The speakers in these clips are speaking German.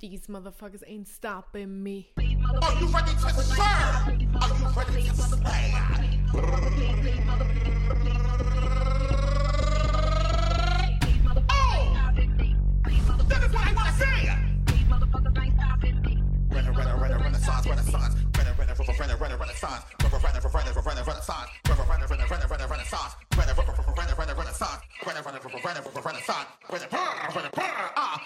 These motherfuckers ain't stopping me. Are you ready to serve? Are you ready to stand? Oh! That is what I want to say! Renna, renna, renna, renaissance, renaissance. Renaissance, Renaissance, Renaissance, Renaissance, renaissance. Renaissance, Renaissance, Renaissance, Renaissance, renaissance. Renaissance, Renaissance, Renaissance, Renaissance, renaissance. renaissance, renaissance, renaissance, renaissance, renaissance. Ah!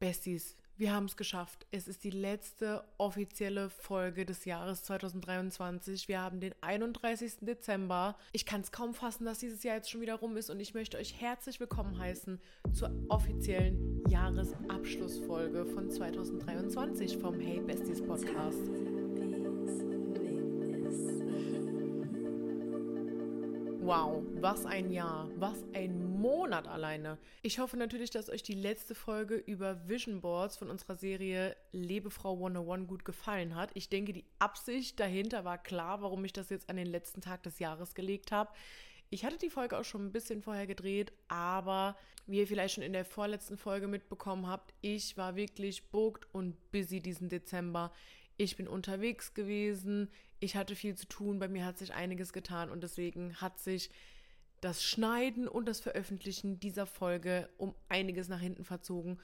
Besties, wir haben es geschafft. Es ist die letzte offizielle Folge des Jahres 2023. Wir haben den 31. Dezember. Ich kann es kaum fassen, dass dieses Jahr jetzt schon wieder rum ist und ich möchte euch herzlich willkommen heißen zur offiziellen Jahresabschlussfolge von 2023 vom Hey Besties Podcast. Wow, was ein Jahr, was ein Monat alleine. Ich hoffe natürlich, dass euch die letzte Folge über Vision Boards von unserer Serie Lebefrau 101 gut gefallen hat. Ich denke, die Absicht dahinter war klar, warum ich das jetzt an den letzten Tag des Jahres gelegt habe. Ich hatte die Folge auch schon ein bisschen vorher gedreht, aber wie ihr vielleicht schon in der vorletzten Folge mitbekommen habt, ich war wirklich booked und busy diesen Dezember. Ich bin unterwegs gewesen, ich hatte viel zu tun, bei mir hat sich einiges getan und deswegen hat sich das Schneiden und das Veröffentlichen dieser Folge um einiges nach hinten verzogen.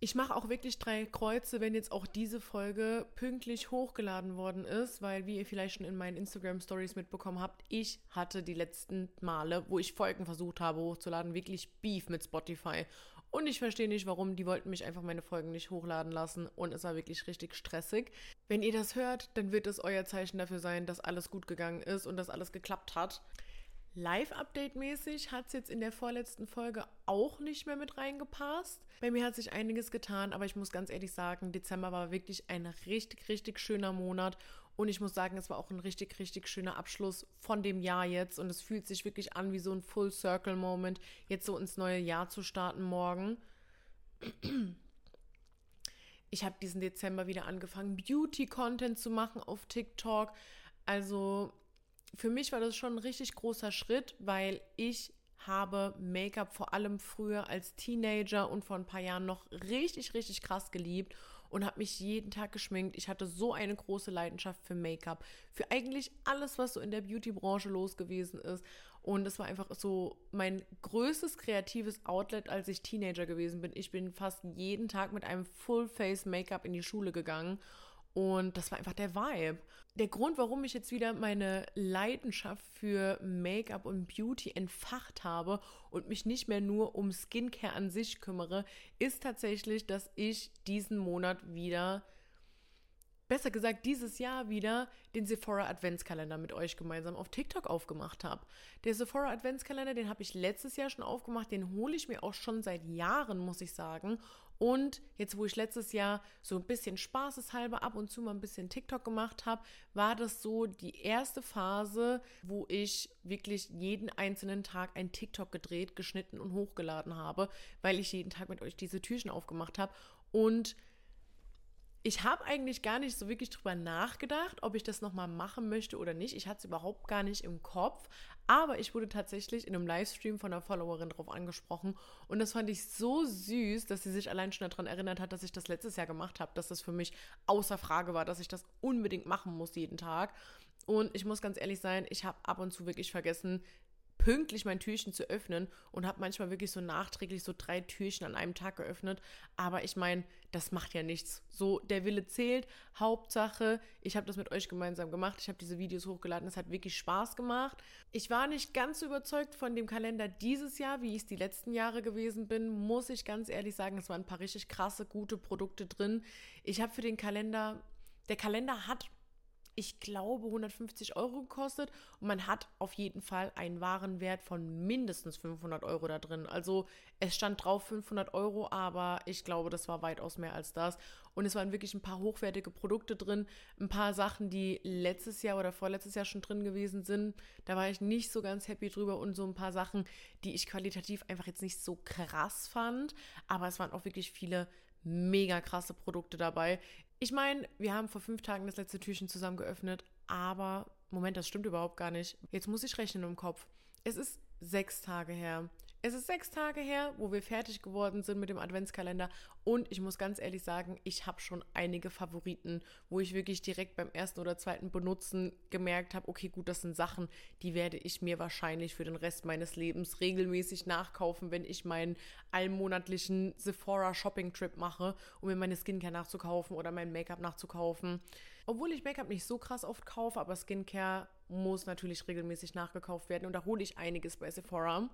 Ich mache auch wirklich drei Kreuze, wenn jetzt auch diese Folge pünktlich hochgeladen worden ist, weil, wie ihr vielleicht schon in meinen Instagram Stories mitbekommen habt, ich hatte die letzten Male, wo ich Folgen versucht habe hochzuladen, wirklich Beef mit Spotify. Und ich verstehe nicht, warum. Die wollten mich einfach meine Folgen nicht hochladen lassen und es war wirklich richtig stressig. Wenn ihr das hört, dann wird es euer Zeichen dafür sein, dass alles gut gegangen ist und dass alles geklappt hat. Live-Update-mäßig hat es jetzt in der vorletzten Folge auch nicht mehr mit reingepasst. Bei mir hat sich einiges getan, aber ich muss ganz ehrlich sagen, Dezember war wirklich ein richtig, richtig schöner Monat. Und ich muss sagen, es war auch ein richtig, richtig schöner Abschluss von dem Jahr jetzt. Und es fühlt sich wirklich an wie so ein Full-Circle-Moment, jetzt so ins neue Jahr zu starten morgen. Ich habe diesen Dezember wieder angefangen, Beauty-Content zu machen auf TikTok. Also für mich war das schon ein richtig großer Schritt, weil ich habe Make-up vor allem früher als Teenager und vor ein paar Jahren noch richtig, richtig krass geliebt und habe mich jeden Tag geschminkt. Ich hatte so eine große Leidenschaft für Make-up, für eigentlich alles, was so in der Beauty-Branche los gewesen ist. Und es war einfach so mein größtes kreatives Outlet, als ich Teenager gewesen bin. Ich bin fast jeden Tag mit einem Full-Face-Make-up in die Schule gegangen und das war einfach der Vibe. Der Grund, warum ich jetzt wieder meine Leidenschaft für Make-up und Beauty entfacht habe und mich nicht mehr nur um Skincare an sich kümmere, ist tatsächlich, dass ich diesen Monat wieder besser gesagt dieses Jahr wieder den Sephora Adventskalender mit euch gemeinsam auf TikTok aufgemacht habe. Der Sephora Adventskalender, den habe ich letztes Jahr schon aufgemacht, den hole ich mir auch schon seit Jahren, muss ich sagen. Und jetzt, wo ich letztes Jahr so ein bisschen spaßeshalber ab und zu mal ein bisschen TikTok gemacht habe, war das so die erste Phase, wo ich wirklich jeden einzelnen Tag ein TikTok gedreht, geschnitten und hochgeladen habe, weil ich jeden Tag mit euch diese Türchen aufgemacht habe. Und ich habe eigentlich gar nicht so wirklich drüber nachgedacht, ob ich das nochmal machen möchte oder nicht. Ich hatte es überhaupt gar nicht im Kopf. Aber ich wurde tatsächlich in einem Livestream von einer Followerin drauf angesprochen. Und das fand ich so süß, dass sie sich allein schon daran erinnert hat, dass ich das letztes Jahr gemacht habe, dass das für mich außer Frage war, dass ich das unbedingt machen muss jeden Tag. Und ich muss ganz ehrlich sein, ich habe ab und zu wirklich vergessen, pünktlich mein Türchen zu öffnen und habe manchmal wirklich so nachträglich so drei Türchen an einem Tag geöffnet. Aber ich meine, das macht ja nichts. So, der Wille zählt. Hauptsache, ich habe das mit euch gemeinsam gemacht. Ich habe diese Videos hochgeladen. Es hat wirklich Spaß gemacht. Ich war nicht ganz so überzeugt von dem Kalender dieses Jahr, wie ich es die letzten Jahre gewesen bin. Muss ich ganz ehrlich sagen, es waren ein paar richtig krasse, gute Produkte drin. Ich habe für den Kalender, der Kalender hat ich glaube, 150 Euro gekostet und man hat auf jeden Fall einen Warenwert von mindestens 500 Euro da drin. Also es stand drauf 500 Euro, aber ich glaube, das war weitaus mehr als das. Und es waren wirklich ein paar hochwertige Produkte drin, ein paar Sachen, die letztes Jahr oder vorletztes Jahr schon drin gewesen sind. Da war ich nicht so ganz happy drüber und so ein paar Sachen, die ich qualitativ einfach jetzt nicht so krass fand. Aber es waren auch wirklich viele mega krasse Produkte dabei. Ich meine, wir haben vor fünf Tagen das letzte Türchen zusammen geöffnet, aber Moment, das stimmt überhaupt gar nicht. Jetzt muss ich rechnen im Kopf. Es ist sechs Tage her. Es ist sechs Tage her, wo wir fertig geworden sind mit dem Adventskalender. Und ich muss ganz ehrlich sagen, ich habe schon einige Favoriten, wo ich wirklich direkt beim ersten oder zweiten Benutzen gemerkt habe, okay, gut, das sind Sachen, die werde ich mir wahrscheinlich für den Rest meines Lebens regelmäßig nachkaufen, wenn ich meinen allmonatlichen Sephora Shopping Trip mache, um mir meine Skincare nachzukaufen oder mein Make-up nachzukaufen. Obwohl ich Make-up nicht so krass oft kaufe, aber Skincare muss natürlich regelmäßig nachgekauft werden und da hole ich einiges bei Sephora.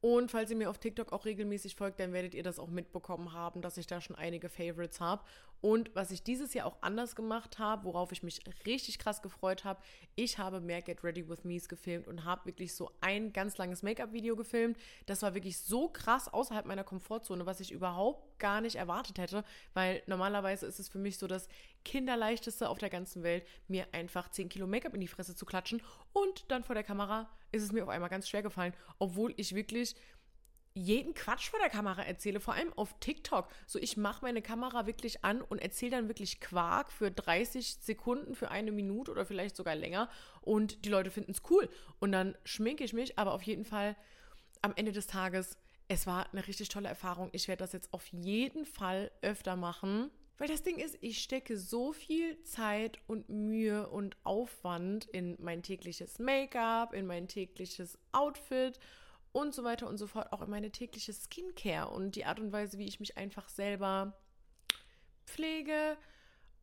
Und falls ihr mir auf TikTok auch regelmäßig folgt, dann werdet ihr das auch mitbekommen haben, dass ich da schon einige Favorites habe. Und was ich dieses Jahr auch anders gemacht habe, worauf ich mich richtig krass gefreut habe, ich habe mehr Get Ready With Me's gefilmt und habe wirklich so ein ganz langes Make-up-Video gefilmt. Das war wirklich so krass außerhalb meiner Komfortzone, was ich überhaupt gar nicht erwartet hätte, weil normalerweise ist es für mich so das Kinderleichteste auf der ganzen Welt, mir einfach 10 Kilo Make-up in die Fresse zu klatschen und dann vor der Kamera ist es mir auf einmal ganz schwer gefallen, obwohl ich wirklich jeden Quatsch vor der Kamera erzähle, vor allem auf TikTok. So, ich mache meine Kamera wirklich an und erzähle dann wirklich Quark für 30 Sekunden, für eine Minute oder vielleicht sogar länger und die Leute finden es cool. Und dann schminke ich mich, aber auf jeden Fall am Ende des Tages, es war eine richtig tolle Erfahrung. Ich werde das jetzt auf jeden Fall öfter machen. Weil das Ding ist, ich stecke so viel Zeit und Mühe und Aufwand in mein tägliches Make-up, in mein tägliches Outfit und so weiter und so fort, auch in meine tägliche Skincare und die Art und Weise, wie ich mich einfach selber pflege.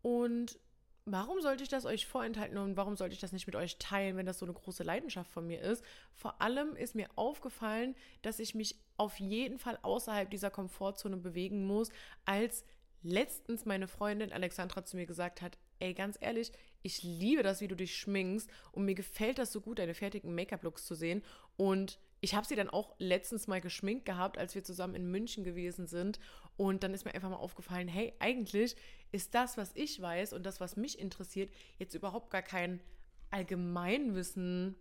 Und warum sollte ich das euch vorenthalten und warum sollte ich das nicht mit euch teilen, wenn das so eine große Leidenschaft von mir ist? Vor allem ist mir aufgefallen, dass ich mich auf jeden Fall außerhalb dieser Komfortzone bewegen muss, als letztens meine Freundin Alexandra zu mir gesagt hat, ey, ganz ehrlich, ich liebe das, wie du dich schminkst und mir gefällt das so gut, deine fertigen Make-up-Looks zu sehen. Und ich habe sie dann auch letztens mal geschminkt gehabt, als wir zusammen in München gewesen sind. Und dann ist mir einfach mal aufgefallen, hey, eigentlich ist das, was ich weiß und das, was mich interessiert, jetzt überhaupt gar kein Allgemeinwissen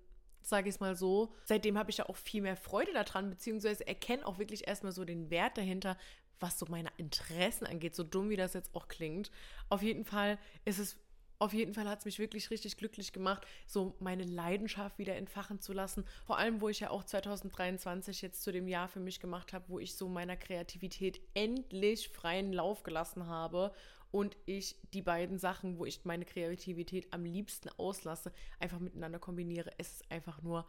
sage ich es mal so. Seitdem habe ich ja auch viel mehr Freude daran, beziehungsweise erkenne auch wirklich erstmal so den Wert dahinter, was so meine Interessen angeht, so dumm wie das jetzt auch klingt. Auf jeden Fall ist es auf jeden Fall hat es mich wirklich richtig glücklich gemacht, so meine Leidenschaft wieder entfachen zu lassen. Vor allem, wo ich ja auch 2023 jetzt zu dem Jahr für mich gemacht habe, wo ich so meiner Kreativität endlich freien Lauf gelassen habe und ich die beiden Sachen, wo ich meine Kreativität am liebsten auslasse, einfach miteinander kombiniere. Es ist einfach nur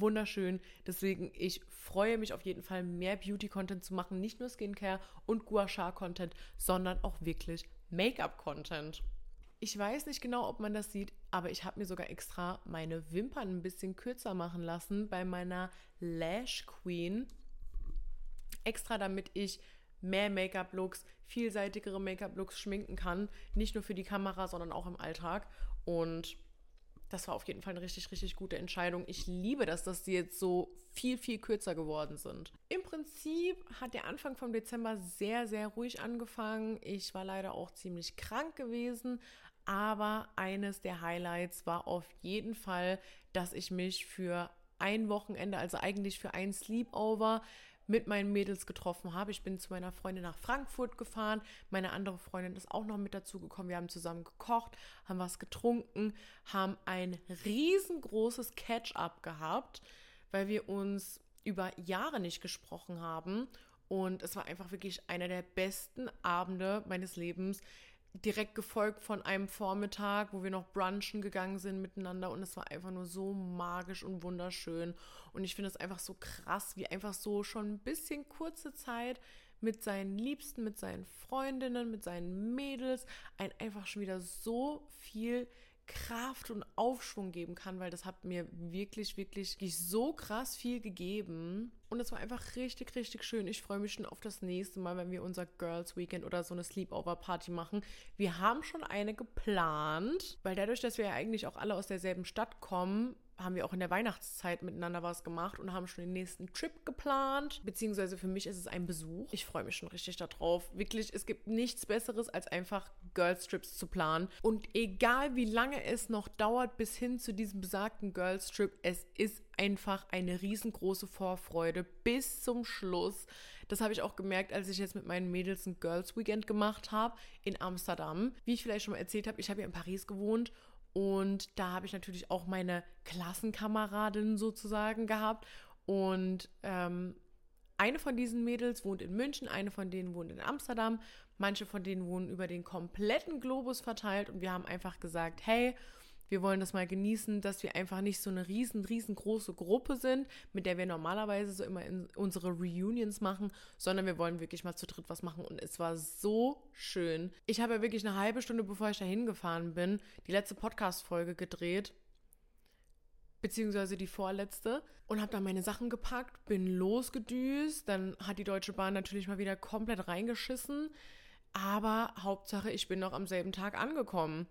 wunderschön. Deswegen, ich freue mich auf jeden Fall, mehr Beauty-Content zu machen. Nicht nur Skincare und Gua Sha-Content, sondern auch wirklich Make-up-Content. Ich weiß nicht genau, ob man das sieht, aber ich habe mir sogar extra meine Wimpern ein bisschen kürzer machen lassen bei meiner Lash Queen. Extra damit ich mehr Make-up-Looks, vielseitigere Make-up-Looks schminken kann. Nicht nur für die Kamera, sondern auch im Alltag. Und das war auf jeden Fall eine richtig, richtig gute Entscheidung. Ich liebe das, dass die jetzt so viel, viel kürzer geworden sind. Im Prinzip hat der Anfang vom Dezember sehr, sehr ruhig angefangen. Ich war leider auch ziemlich krank gewesen. Aber eines der Highlights war auf jeden Fall, dass ich mich für ein Wochenende, also eigentlich für ein Sleepover, mit meinen Mädels getroffen habe. Ich bin zu meiner Freundin nach Frankfurt gefahren. Meine andere Freundin ist auch noch mit dazu gekommen. Wir haben zusammen gekocht, haben was getrunken, haben ein riesengroßes Catch-up gehabt, weil wir uns über Jahre nicht gesprochen haben. Und es war einfach wirklich einer der besten Abende meines Lebens direkt gefolgt von einem Vormittag, wo wir noch brunchen gegangen sind miteinander und es war einfach nur so magisch und wunderschön und ich finde es einfach so krass, wie einfach so schon ein bisschen kurze Zeit mit seinen Liebsten, mit seinen Freundinnen, mit seinen Mädels ein einfach schon wieder so viel Kraft und Aufschwung geben kann, weil das hat mir wirklich, wirklich so krass viel gegeben. Und es war einfach richtig, richtig schön. Ich freue mich schon auf das nächste Mal, wenn wir unser Girls Weekend oder so eine Sleepover Party machen. Wir haben schon eine geplant, weil dadurch, dass wir ja eigentlich auch alle aus derselben Stadt kommen, haben wir auch in der Weihnachtszeit miteinander was gemacht und haben schon den nächsten Trip geplant. Beziehungsweise für mich ist es ein Besuch. Ich freue mich schon richtig darauf. Wirklich, es gibt nichts Besseres, als einfach Girls Trips zu planen. Und egal wie lange es noch dauert bis hin zu diesem besagten Girls Trip, es ist einfach eine riesengroße Vorfreude bis zum Schluss. Das habe ich auch gemerkt, als ich jetzt mit meinen Mädels ein Girls Weekend gemacht habe in Amsterdam. Wie ich vielleicht schon mal erzählt habe, ich habe ja in Paris gewohnt und da habe ich natürlich auch meine Klassenkameradin sozusagen gehabt. Und ähm, eine von diesen Mädels wohnt in München, eine von denen wohnt in Amsterdam, manche von denen wohnen über den kompletten Globus verteilt und wir haben einfach gesagt, hey, wir wollen das mal genießen, dass wir einfach nicht so eine riesen, riesengroße Gruppe sind, mit der wir normalerweise so immer unsere Reunions machen, sondern wir wollen wirklich mal zu dritt was machen. Und es war so schön. Ich habe ja wirklich eine halbe Stunde, bevor ich da hingefahren bin, die letzte Podcast-Folge gedreht beziehungsweise die vorletzte und habe dann meine Sachen gepackt, bin losgedüst. Dann hat die Deutsche Bahn natürlich mal wieder komplett reingeschissen. Aber Hauptsache, ich bin noch am selben Tag angekommen.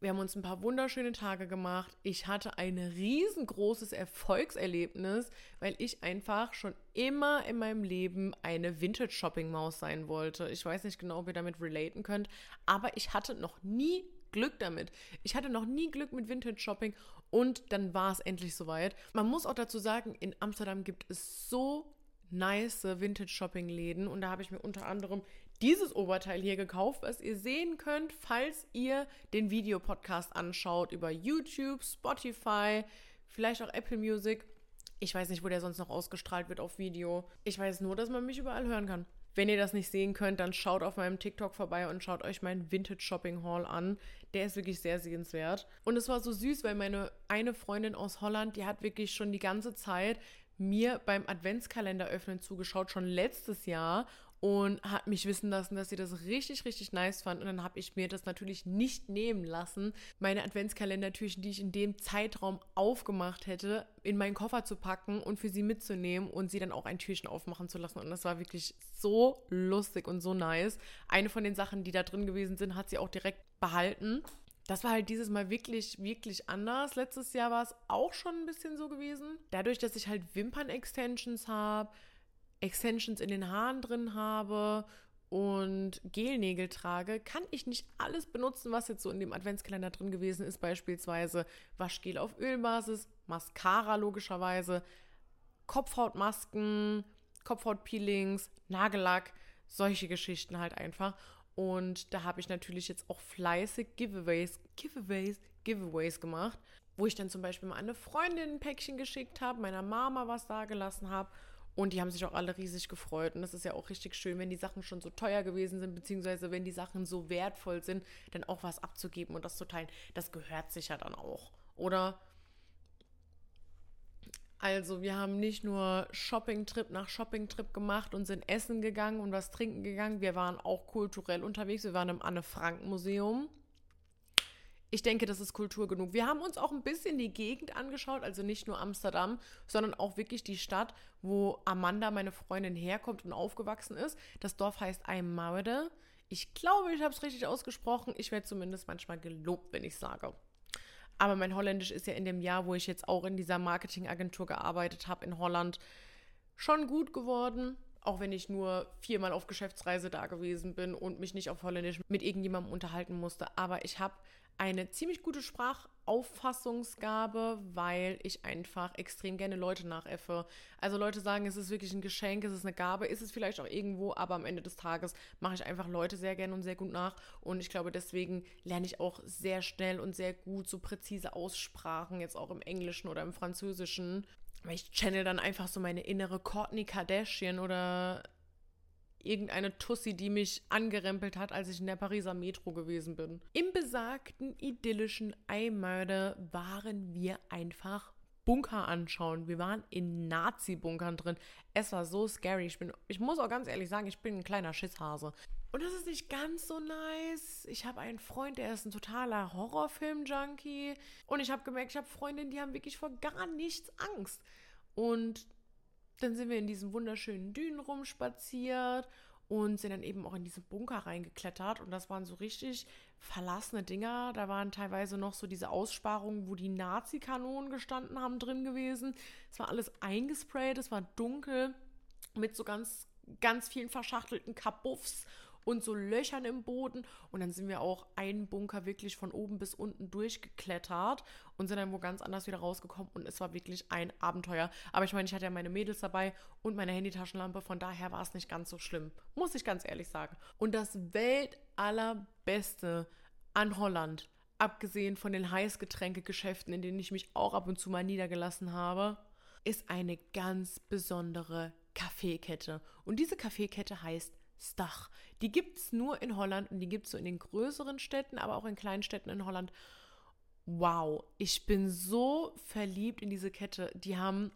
Wir haben uns ein paar wunderschöne Tage gemacht. Ich hatte ein riesengroßes Erfolgserlebnis, weil ich einfach schon immer in meinem Leben eine Vintage-Shopping-Maus sein wollte. Ich weiß nicht genau, ob ihr damit relaten könnt, aber ich hatte noch nie Glück damit. Ich hatte noch nie Glück mit Vintage Shopping und dann war es endlich soweit. Man muss auch dazu sagen, in Amsterdam gibt es so nice Vintage Shopping Läden und da habe ich mir unter anderem dieses Oberteil hier gekauft, was ihr sehen könnt, falls ihr den Videopodcast anschaut über YouTube, Spotify, vielleicht auch Apple Music. Ich weiß nicht, wo der sonst noch ausgestrahlt wird auf Video. Ich weiß nur, dass man mich überall hören kann. Wenn ihr das nicht sehen könnt, dann schaut auf meinem TikTok vorbei und schaut euch meinen Vintage Shopping Haul an. Der ist wirklich sehr sehenswert. Und es war so süß, weil meine eine Freundin aus Holland, die hat wirklich schon die ganze Zeit mir beim Adventskalender öffnen zugeschaut, schon letztes Jahr und hat mich wissen lassen, dass sie das richtig, richtig nice fand. Und dann habe ich mir das natürlich nicht nehmen lassen, meine Adventskalendertürchen, die ich in dem Zeitraum aufgemacht hätte, in meinen Koffer zu packen und für sie mitzunehmen und sie dann auch ein Türchen aufmachen zu lassen. Und das war wirklich so lustig und so nice. Eine von den Sachen, die da drin gewesen sind, hat sie auch direkt behalten. Das war halt dieses Mal wirklich, wirklich anders. Letztes Jahr war es auch schon ein bisschen so gewesen. Dadurch, dass ich halt Wimpern-Extensions habe, Extensions in den Haaren drin habe und Gelnägel trage, kann ich nicht alles benutzen, was jetzt so in dem Adventskalender drin gewesen ist. Beispielsweise Waschgel auf Ölbasis, Mascara logischerweise, Kopfhautmasken, Kopfhautpeelings, Nagellack, solche Geschichten halt einfach. Und da habe ich natürlich jetzt auch fleißig Giveaways, Giveaways, Giveaways gemacht, wo ich dann zum Beispiel mal eine Freundin ein Päckchen geschickt habe, meiner Mama was da gelassen habe und die haben sich auch alle riesig gefreut. Und das ist ja auch richtig schön, wenn die Sachen schon so teuer gewesen sind, beziehungsweise wenn die Sachen so wertvoll sind, dann auch was abzugeben und das zu teilen. Das gehört sich ja dann auch. Oder? Also, wir haben nicht nur Shopping-Trip nach Shopping-Trip gemacht und sind essen gegangen und was trinken gegangen. Wir waren auch kulturell unterwegs. Wir waren im Anne-Frank-Museum ich denke, das ist Kultur genug. Wir haben uns auch ein bisschen die Gegend angeschaut, also nicht nur Amsterdam, sondern auch wirklich die Stadt, wo Amanda, meine Freundin, herkommt und aufgewachsen ist. Das Dorf heißt Eimaude. Ich glaube, ich habe es richtig ausgesprochen. Ich werde zumindest manchmal gelobt, wenn ich sage. Aber mein Holländisch ist ja in dem Jahr, wo ich jetzt auch in dieser Marketingagentur gearbeitet habe in Holland, schon gut geworden. Auch wenn ich nur viermal auf Geschäftsreise da gewesen bin und mich nicht auf Holländisch mit irgendjemandem unterhalten musste. Aber ich habe eine ziemlich gute Sprachauffassungsgabe, weil ich einfach extrem gerne Leute nachäffe. Also Leute sagen, es ist wirklich ein Geschenk, es ist eine Gabe, ist es vielleicht auch irgendwo, aber am Ende des Tages mache ich einfach Leute sehr gerne und sehr gut nach. Und ich glaube, deswegen lerne ich auch sehr schnell und sehr gut so präzise Aussprachen, jetzt auch im Englischen oder im Französischen. Weil ich channel dann einfach so meine innere Courtney Kardashian oder irgendeine Tussi, die mich angerempelt hat, als ich in der Pariser Metro gewesen bin. Im besagten idyllischen Eimörder waren wir einfach Bunker anschauen. Wir waren in Nazi-Bunkern drin. Es war so scary. Ich, bin, ich muss auch ganz ehrlich sagen, ich bin ein kleiner Schisshase. Und das ist nicht ganz so nice. Ich habe einen Freund, der ist ein totaler Horrorfilm-Junkie. Und ich habe gemerkt, ich habe Freundinnen, die haben wirklich vor gar nichts Angst. Und dann sind wir in diesen wunderschönen Dünen rumspaziert und sind dann eben auch in diese Bunker reingeklettert. Und das waren so richtig verlassene Dinger. Da waren teilweise noch so diese Aussparungen, wo die Nazi-Kanonen gestanden haben, drin gewesen. Es war alles eingesprayt, es war dunkel mit so ganz, ganz vielen verschachtelten Kabuffs und so Löchern im Boden. Und dann sind wir auch einen Bunker wirklich von oben bis unten durchgeklettert und sind dann wo ganz anders wieder rausgekommen. Und es war wirklich ein Abenteuer. Aber ich meine, ich hatte ja meine Mädels dabei und meine Handytaschenlampe. Von daher war es nicht ganz so schlimm. Muss ich ganz ehrlich sagen. Und das Weltallerbeste an Holland, abgesehen von den Heißgetränkegeschäften, in denen ich mich auch ab und zu mal niedergelassen habe, ist eine ganz besondere Kaffeekette. Und diese Kaffeekette heißt Stach. Die gibt es nur in Holland und die gibt es so in den größeren Städten, aber auch in kleinen Städten in Holland. Wow, ich bin so verliebt in diese Kette. Die haben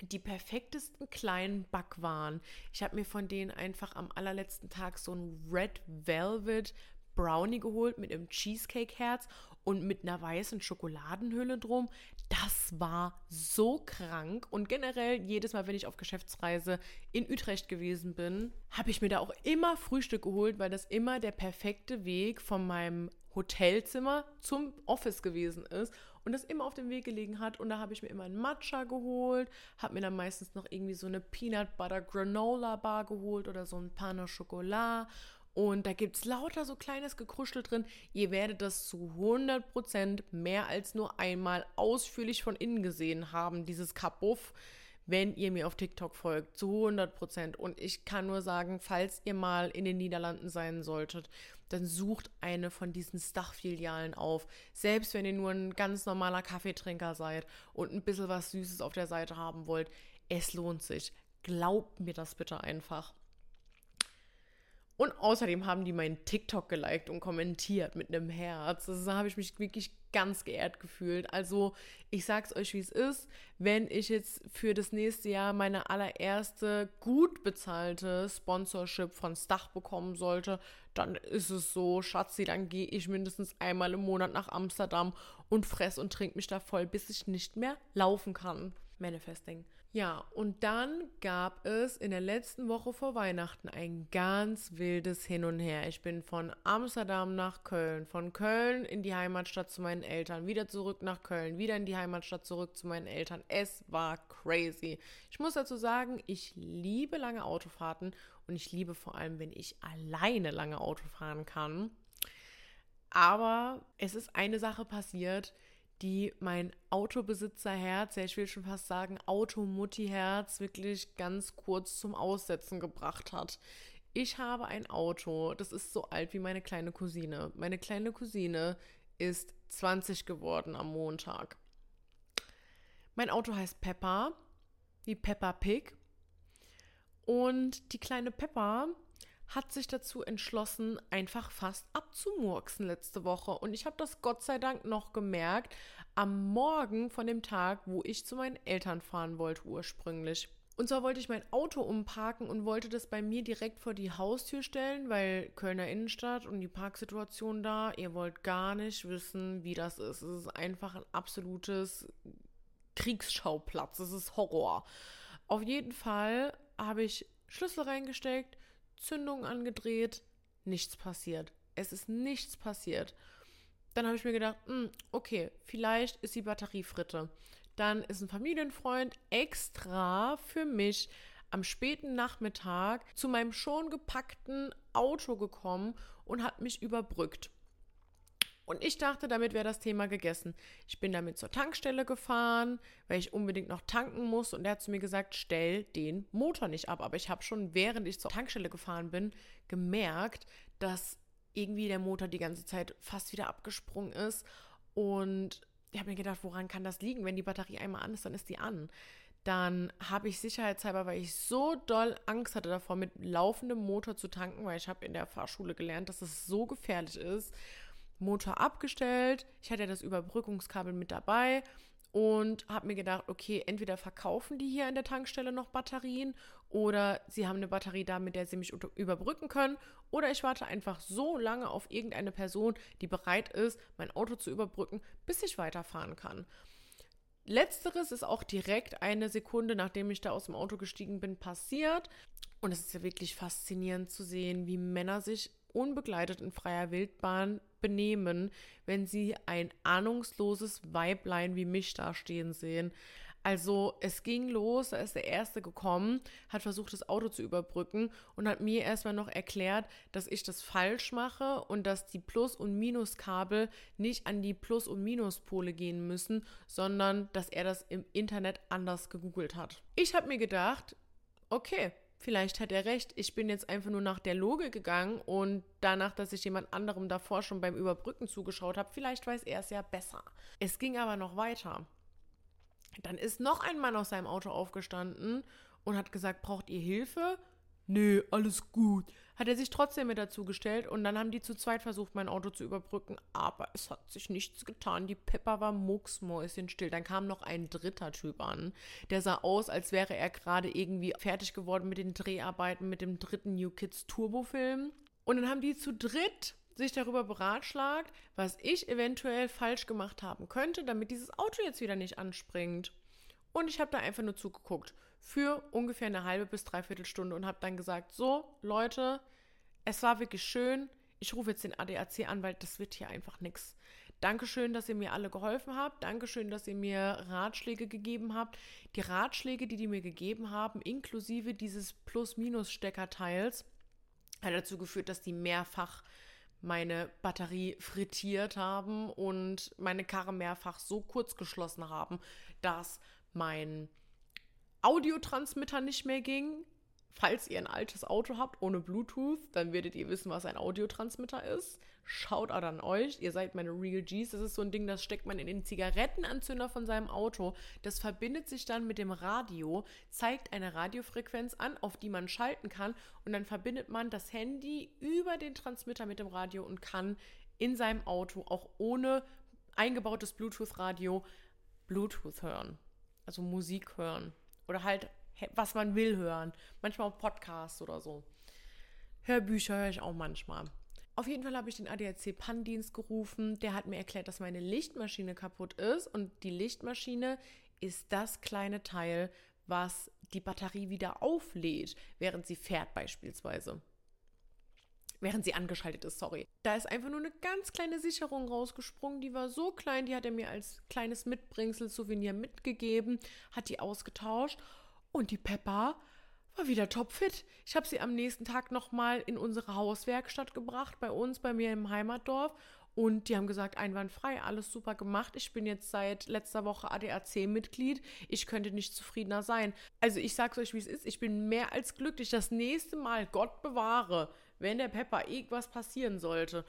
die perfektesten kleinen Backwaren. Ich habe mir von denen einfach am allerletzten Tag so ein Red Velvet Brownie geholt mit einem Cheesecake-Herz und mit einer weißen Schokoladenhülle drum. Das war so krank. Und generell, jedes Mal, wenn ich auf Geschäftsreise in Utrecht gewesen bin, habe ich mir da auch immer Frühstück geholt, weil das immer der perfekte Weg von meinem Hotelzimmer zum Office gewesen ist und das immer auf dem Weg gelegen hat. Und da habe ich mir immer einen Matcha geholt, habe mir dann meistens noch irgendwie so eine Peanut Butter Granola Bar geholt oder so ein Pain au Chocolat und da gibt es lauter so kleines Gekruschel drin. Ihr werdet das zu 100% mehr als nur einmal ausführlich von innen gesehen haben, dieses Kapuff, wenn ihr mir auf TikTok folgt. Zu 100%. Und ich kann nur sagen, falls ihr mal in den Niederlanden sein solltet, dann sucht eine von diesen Stach-Filialen auf. Selbst wenn ihr nur ein ganz normaler Kaffeetrinker seid und ein bisschen was Süßes auf der Seite haben wollt. Es lohnt sich. Glaubt mir das bitte einfach. Und außerdem haben die meinen TikTok geliked und kommentiert mit einem Herz. Also da habe ich mich wirklich ganz geehrt gefühlt. Also ich sag's euch, wie es ist. Wenn ich jetzt für das nächste Jahr meine allererste gut bezahlte Sponsorship von Stach bekommen sollte, dann ist es so, Schatzi, dann gehe ich mindestens einmal im Monat nach Amsterdam und fress und trink mich da voll, bis ich nicht mehr laufen kann. Manifesting. Ja, und dann gab es in der letzten Woche vor Weihnachten ein ganz wildes Hin und Her. Ich bin von Amsterdam nach Köln, von Köln in die Heimatstadt zu meinen Eltern, wieder zurück nach Köln, wieder in die Heimatstadt zurück zu meinen Eltern. Es war crazy. Ich muss dazu sagen, ich liebe lange Autofahrten und ich liebe vor allem, wenn ich alleine lange Auto fahren kann. Aber es ist eine Sache passiert, die mein Autobesitzerherz, ja, ich will schon fast sagen Automutti-Herz, wirklich ganz kurz zum Aussetzen gebracht hat. Ich habe ein Auto, das ist so alt wie meine kleine Cousine. Meine kleine Cousine ist 20 geworden am Montag. Mein Auto heißt Peppa, wie Peppa Pig. Und die kleine Peppa hat sich dazu entschlossen, einfach fast abzumurksen letzte Woche. Und ich habe das Gott sei Dank noch gemerkt am Morgen von dem Tag, wo ich zu meinen Eltern fahren wollte ursprünglich. Und zwar wollte ich mein Auto umparken und wollte das bei mir direkt vor die Haustür stellen, weil Kölner Innenstadt und die Parksituation da, ihr wollt gar nicht wissen, wie das ist. Es ist einfach ein absolutes Kriegsschauplatz. Es ist Horror. Auf jeden Fall habe ich Schlüssel reingesteckt, Zündung angedreht, nichts passiert. Es ist nichts passiert. Dann habe ich mir gedacht, mh, hm, okay, vielleicht ist die Batterie Fritte. Dann ist ein Familienfreund extra für mich am späten Nachmittag zu meinem schon gepackten Auto gekommen und hat mich überbrückt. Und ich dachte, damit wäre das Thema gegessen. Ich bin damit zur Tankstelle gefahren, weil ich unbedingt noch tanken muss. Und er hat zu mir gesagt, stell den Motor nicht ab. Aber ich habe schon, während ich zur Tankstelle gefahren bin, gemerkt, dass irgendwie der Motor die ganze Zeit fast wieder abgesprungen ist. Und ich habe mir gedacht, woran kann das liegen? Wenn die Batterie einmal an ist, dann ist die an. Dann habe ich sicherheitshalber, weil ich so doll Angst hatte davor, mit laufendem Motor zu tanken, weil ich habe in der Fahrschule gelernt, dass es so gefährlich ist, Motor abgestellt. Ich hatte ja das Überbrückungskabel mit dabei und habe mir gedacht, okay, entweder verkaufen die hier an der Tankstelle noch Batterien oder sie haben eine Batterie da, mit der sie mich überbrücken können oder ich warte einfach so lange auf irgendeine Person, die bereit ist, mein Auto zu überbrücken, bis ich weiterfahren kann. Letzteres ist auch direkt eine Sekunde, nachdem ich da aus dem Auto gestiegen bin, passiert. Und es ist ja wirklich faszinierend zu sehen, wie Männer sich unbegleitet in freier Wildbahn benehmen, wenn sie ein ahnungsloses Weiblein wie mich da stehen sehen. Also es ging los, da ist der Erste gekommen, hat versucht, das Auto zu überbrücken und hat mir erstmal noch erklärt, dass ich das falsch mache und dass die Plus- und Minuskabel nicht an die Plus- und Minuspole gehen müssen, sondern dass er das im Internet anders gegoogelt hat. Ich habe mir gedacht, okay, vielleicht hat er recht. Ich bin jetzt einfach nur nach der Logik gegangen und danach, dass ich jemand anderem davor schon beim Überbrücken zugeschaut habe, vielleicht weiß er es ja besser. Es ging aber noch weiter. Dann ist noch ein Mann aus seinem Auto aufgestanden und hat gesagt, braucht ihr Hilfe? Nee, alles gut. Hat er sich trotzdem mit dazu gestellt und dann haben die zu zweit versucht, mein Auto zu überbrücken, aber es hat sich nichts getan. Die Pepper war mucksmäuschenstill. Dann kam noch ein dritter Typ an, der sah aus, als wäre er gerade irgendwie fertig geworden mit den Dreharbeiten mit dem dritten New Kids Turbo-Film. Und dann haben die zu dritt sich darüber beratschlagt, was ich eventuell falsch gemacht haben könnte, damit dieses Auto jetzt wieder nicht anspringt. Und ich habe da einfach nur zugeguckt für ungefähr eine halbe bis dreiviertel Stunde und habe dann gesagt, so Leute, es war wirklich schön. Ich rufe jetzt den ADAC an, weil das wird hier einfach nichts. Dankeschön, dass ihr mir alle geholfen habt. Dankeschön, dass ihr mir Ratschläge gegeben habt. Die Ratschläge, die die mir gegeben haben, inklusive dieses Plus-Minus-Steckerteils, hat dazu geführt, dass die mehrfach meine Batterie frittiert haben und meine Karre mehrfach so kurz geschlossen haben, dass mein Audiotransmitter nicht mehr ging. Falls ihr ein altes Auto habt ohne Bluetooth, dann werdet ihr wissen, was ein Audiotransmitter ist. Schaut auch an euch. Ihr seid meine Real Gs. Das ist so ein Ding, das steckt man in den Zigarettenanzünder von seinem Auto. Das verbindet sich dann mit dem Radio, zeigt eine Radiofrequenz an, auf die man schalten kann. Und dann verbindet man das Handy über den Transmitter mit dem Radio und kann in seinem Auto auch ohne eingebautes Bluetooth-Radio Bluetooth hören. Also Musik hören. Oder halt, was man will hören. Manchmal auch Podcasts oder so. Hörbücher höre ich auch manchmal. Auf jeden Fall habe ich den ADAC-PAN-Dienst gerufen. Der hat mir erklärt, dass meine Lichtmaschine kaputt ist. Und die Lichtmaschine ist das kleine Teil, was die Batterie wieder auflädt, während sie fährt beispielsweise. Während sie angeschaltet ist, sorry. Da ist einfach nur eine ganz kleine Sicherung rausgesprungen. Die war so klein, die hat er mir als kleines Mitbringsel-Souvenir mitgegeben, hat die ausgetauscht. Und die Pepper war wieder topfit. Ich habe sie am nächsten Tag nochmal in unsere Hauswerkstatt gebracht, bei uns, bei mir im Heimatdorf. Und die haben gesagt, einwandfrei, alles super gemacht. Ich bin jetzt seit letzter Woche ADAC-Mitglied. Ich könnte nicht zufriedener sein. Also ich sag's euch, wie es ist. Ich bin mehr als glücklich. Das nächste Mal, Gott bewahre, wenn der Pepper irgendwas passieren sollte,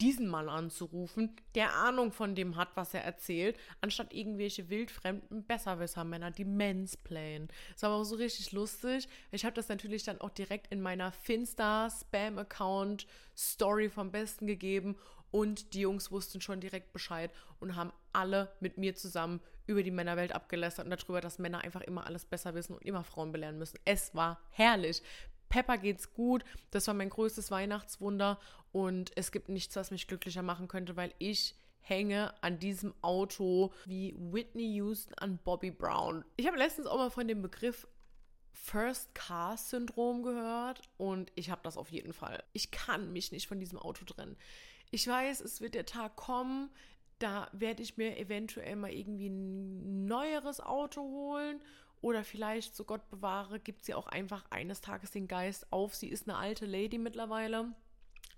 diesen Mann anzurufen, der Ahnung von dem hat, was er erzählt, anstatt irgendwelche wildfremden Besserwisser-Männer, die mansplayen. Ist aber auch so richtig lustig. Ich habe das natürlich dann auch direkt in meiner Finsta-Spam-Account Story vom Besten gegeben und die Jungs wussten schon direkt Bescheid und haben alle mit mir zusammen über die Männerwelt abgelästert und darüber, dass Männer einfach immer alles besser wissen und immer Frauen belehren müssen. Es war herrlich. Pepper geht's gut. Das war mein größtes Weihnachtswunder und es gibt nichts, was mich glücklicher machen könnte, weil ich hänge an diesem Auto wie Whitney Houston an Bobby Brown. Ich habe letztens auch mal von dem Begriff First Car Syndrom gehört und ich habe das auf jeden Fall. Ich kann mich nicht von diesem Auto trennen. Ich weiß, es wird der Tag kommen, da werde ich mir eventuell mal irgendwie ein neueres Auto holen oder vielleicht, so Gott bewahre, gibt sie auch einfach eines Tages den Geist auf. Sie ist eine alte Lady mittlerweile.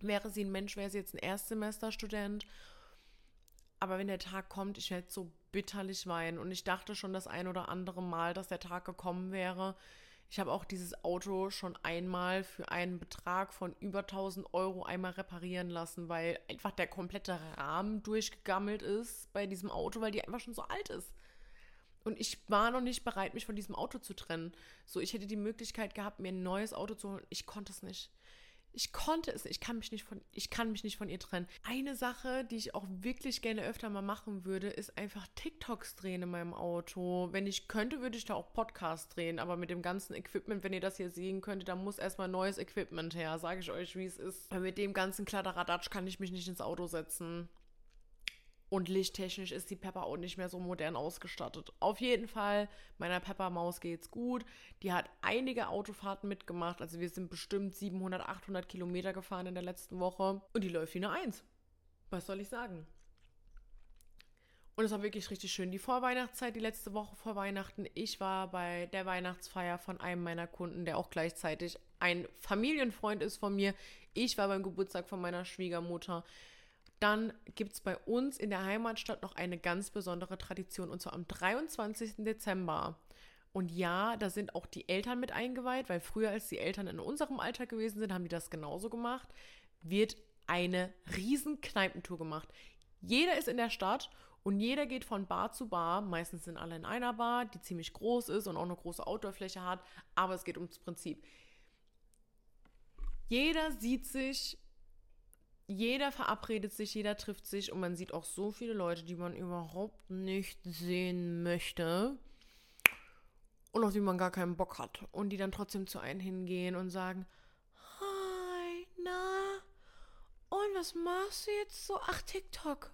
Wäre sie ein Mensch, wäre sie jetzt ein Erstsemesterstudent. Aber wenn der Tag kommt, ich werde so bitterlich weinen. Und ich dachte schon das ein oder andere Mal, dass der Tag gekommen wäre. Ich habe auch dieses Auto schon einmal für einen Betrag von über 1000 Euro einmal reparieren lassen, weil einfach der komplette Rahmen durchgegammelt ist bei diesem Auto, weil die einfach schon so alt ist. Und ich war noch nicht bereit, mich von diesem Auto zu trennen. So, ich hätte die Möglichkeit gehabt, mir ein neues Auto zu holen. Ich konnte es nicht. Ich konnte es nicht. Ich kann mich nicht von, ich kann mich nicht von ihr trennen. Eine Sache, die ich auch wirklich gerne öfter mal machen würde, ist einfach TikToks drehen in meinem Auto. Wenn ich könnte, würde ich da auch Podcasts drehen. Aber mit dem ganzen Equipment, wenn ihr das hier sehen könntet, da muss erstmal neues Equipment her. Sage ich euch, wie es ist. Weil mit dem ganzen Kladderadatsch kann ich mich nicht ins Auto setzen. Und lichttechnisch ist die Pepper auch nicht mehr so modern ausgestattet. Auf jeden Fall, meiner Pepper-Maus geht's gut. Die hat einige Autofahrten mitgemacht. Also wir sind bestimmt 700, 800 Kilometer gefahren in der letzten Woche. Und die läuft wie eine Eins. Was soll ich sagen? Und es war wirklich richtig schön. Die Vorweihnachtszeit, die letzte Woche vor Weihnachten. Ich war bei der Weihnachtsfeier von einem meiner Kunden, der auch gleichzeitig ein Familienfreund ist von mir. Ich war beim Geburtstag von meiner Schwiegermutter. Dann gibt es bei uns in der Heimatstadt noch eine ganz besondere Tradition und zwar am 23. Dezember Und ja, da sind auch die Eltern mit eingeweiht, weil früher, als die Eltern in unserem Alter gewesen sind, haben die das genauso gemacht. Wird eine riesen Kneipentour gemacht. Jeder ist in der Stadt und jeder geht von Bar zu Bar. Meistens sind alle in einer Bar, die ziemlich groß ist und auch eine große Outdoorfläche hat. Aber es geht ums Prinzip. Jeder sieht sich, jeder verabredet sich, jeder trifft sich und man sieht auch so viele Leute, die man überhaupt nicht sehen möchte und auf die man gar keinen Bock hat und die dann trotzdem zu einem hingehen und sagen, hi, na, und was machst du jetzt so? Ach, TikTok,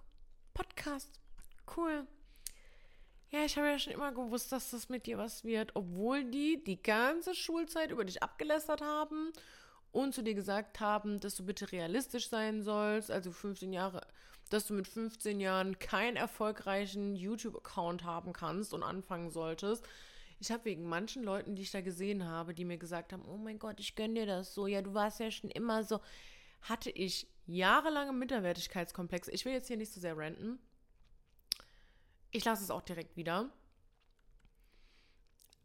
Podcast, cool. Ja, ich habe ja schon immer gewusst, dass das mit dir was wird, obwohl die die ganze Schulzeit über dich abgelästert haben und zu dir gesagt haben, dass du bitte realistisch sein sollst, also 15 Jahre, dass du mit 15 Jahren keinen erfolgreichen YouTube-Account haben kannst und anfangen solltest, ich habe wegen manchen Leuten, die ich da gesehen habe, die mir gesagt haben, oh mein Gott, ich gönne dir das so, ja, du warst ja schon immer so, hatte ich jahrelange Minderwertigkeitskomplex. Ich will jetzt hier nicht so sehr ranten. Ich lasse es auch direkt wieder.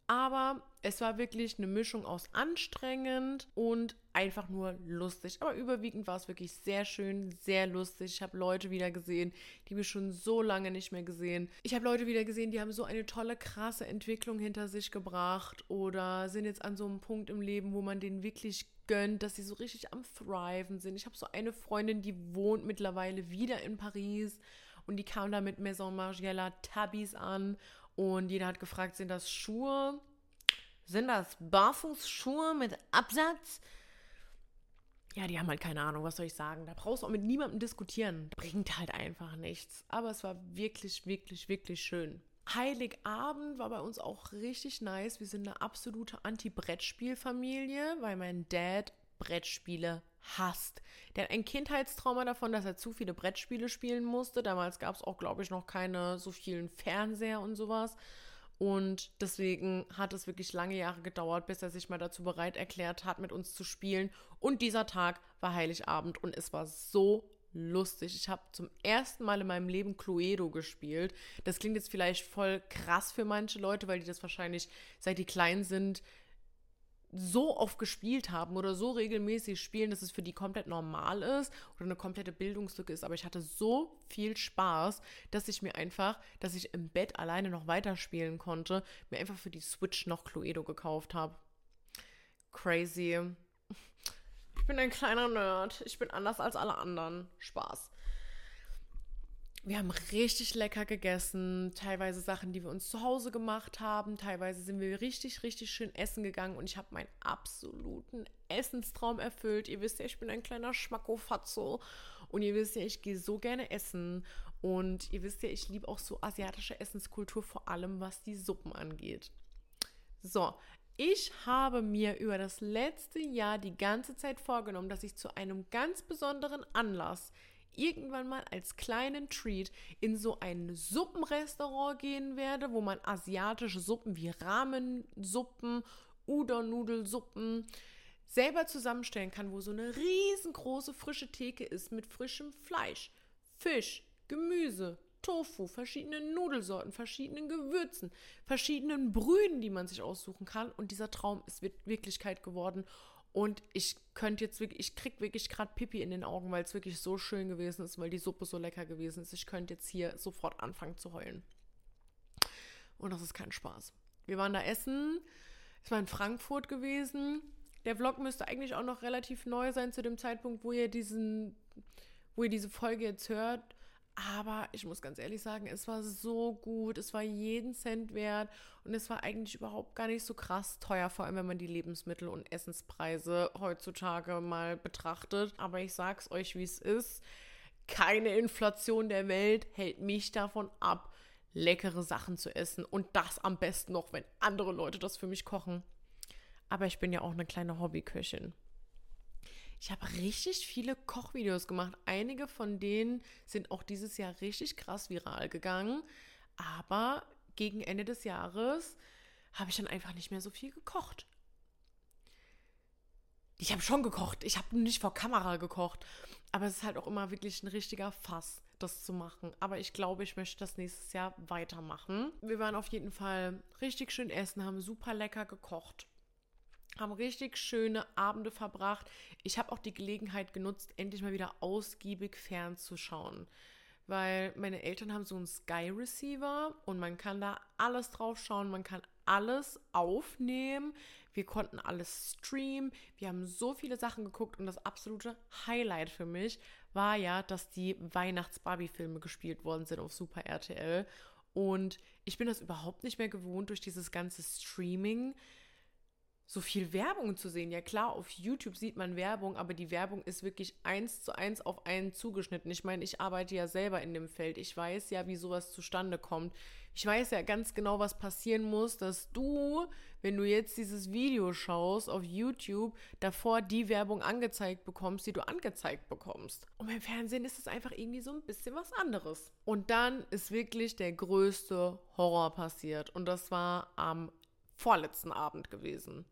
Aber es war wirklich eine Mischung aus anstrengend und einfach nur lustig. Aber überwiegend war es wirklich sehr schön, sehr lustig. Ich habe Leute wieder gesehen, die wir schon so lange nicht mehr gesehen. Ich habe Leute wieder gesehen, die haben so eine tolle, krasse Entwicklung hinter sich gebracht oder sind jetzt an so einem Punkt im Leben, wo man denen wirklich gönnt, dass sie so richtig am Thriven sind. Ich habe so eine Freundin, die wohnt mittlerweile wieder in Paris und die kam da mit Maison Margiela Tabis an und jeder hat gefragt, sind das Schuhe? Sind das Barfußschuhe mit Absatz? Ja, die haben halt keine Ahnung, was soll ich sagen. Da brauchst du auch mit niemandem diskutieren. Bringt halt einfach nichts. Aber es war wirklich, wirklich, wirklich schön. Heiligabend war bei uns auch richtig nice. Wir sind eine absolute Anti-Brettspiel-Familie, weil mein Dad Brettspiele hasst. Der hat ein Kindheitstrauma davon, dass er zu viele Brettspiele spielen musste. Damals gab es auch, glaube ich, noch keine so vielen Fernseher und sowas. Und deswegen hat es wirklich lange Jahre gedauert, bis er sich mal dazu bereit erklärt hat, mit uns zu spielen. Und dieser Tag war Heiligabend und es war so lustig. Ich habe zum ersten Mal in meinem Leben Cluedo gespielt. Das klingt jetzt vielleicht voll krass für manche Leute, weil die das wahrscheinlich seit die klein sind so oft gespielt haben oder so regelmäßig spielen, dass es für die komplett normal ist oder eine komplette Bildungslücke ist. Aber ich hatte so viel Spaß, dass ich mir einfach, dass ich im Bett alleine noch weiterspielen konnte, mir einfach für die Switch noch Cluedo gekauft habe. Crazy. Ich bin ein kleiner Nerd. Ich bin anders als alle anderen. Spaß. Wir haben richtig lecker gegessen, teilweise Sachen, die wir uns zu Hause gemacht haben, teilweise sind wir richtig, richtig schön essen gegangen und ich habe meinen absoluten Essenstraum erfüllt. Ihr wisst ja, ich bin ein kleiner Schmackofatzo und ihr wisst ja, ich gehe so gerne essen und ihr wisst ja, ich liebe auch so asiatische Essenskultur, vor allem was die Suppen angeht. So, ich habe mir über das letzte Jahr die ganze Zeit vorgenommen, dass ich zu einem ganz besonderen Anlass irgendwann mal als kleinen Treat in so ein Suppenrestaurant gehen werde, wo man asiatische Suppen wie Ramensuppen, Udon-Nudelsuppen selber zusammenstellen kann, wo so eine riesengroße frische Theke ist mit frischem Fleisch, Fisch, Gemüse, Tofu, verschiedenen Nudelsorten, verschiedenen Gewürzen, verschiedenen Brühen, die man sich aussuchen kann. Und dieser Traum ist Wirklichkeit geworden. Und ich könnte jetzt wirklich, ich krieg wirklich gerade Pipi in den Augen, weil es wirklich so schön gewesen ist, weil die Suppe so lecker gewesen ist. Ich könnte jetzt hier sofort anfangen zu heulen. Und das ist kein Spaß. Wir waren da essen. Es war in Frankfurt gewesen. Der Vlog müsste eigentlich auch noch relativ neu sein zu dem Zeitpunkt, wo ihr diesen, wo ihr diese Folge jetzt hört. Aber ich muss ganz ehrlich sagen, es war so gut, es war jeden Cent wert und es war eigentlich überhaupt gar nicht so krass teuer, vor allem wenn man die Lebensmittel und Essenspreise heutzutage mal betrachtet. Aber ich sag's euch, wie es ist. Keine Inflation der Welt hält mich davon ab, leckere Sachen zu essen und das am besten noch, wenn andere Leute das für mich kochen. Aber ich bin ja auch eine kleine Hobbyköchin. Ich habe richtig viele Kochvideos gemacht. Einige von denen sind auch dieses Jahr richtig krass viral gegangen. Aber gegen Ende des Jahres habe ich dann einfach nicht mehr so viel gekocht. Ich habe schon gekocht. Ich habe nicht vor Kamera gekocht. Aber es ist halt auch immer wirklich ein richtiger Fass. das zu machen. Aber ich glaube, ich möchte das nächstes Jahr weitermachen. Wir waren auf jeden Fall richtig schön essen, haben super lecker gekocht haben richtig schöne Abende verbracht. Ich habe auch die Gelegenheit genutzt, endlich mal wieder ausgiebig fernzuschauen. Weil meine Eltern haben so einen Sky Receiver und man kann da alles drauf schauen, man kann alles aufnehmen. Wir konnten alles streamen. Wir haben so viele Sachen geguckt und das absolute Highlight für mich war ja, dass die Weihnachts-Barbie-Filme gespielt worden sind auf Super RTL. Und ich bin das überhaupt nicht mehr gewohnt durch dieses ganze Streaming so viel Werbung zu sehen. Ja klar, auf YouTube sieht man Werbung, aber die Werbung ist wirklich eins zu eins auf einen zugeschnitten. Ich meine, ich arbeite ja selber in dem Feld. Ich weiß ja, wie sowas zustande kommt. Ich weiß ja ganz genau, was passieren muss, dass du, wenn du jetzt dieses Video schaust auf YouTube, davor die Werbung angezeigt bekommst, die du angezeigt bekommst. Und beim Fernsehen ist es einfach irgendwie so ein bisschen was anderes. Und dann ist wirklich der größte Horror passiert. Und das war am vorletzten Abend gewesen.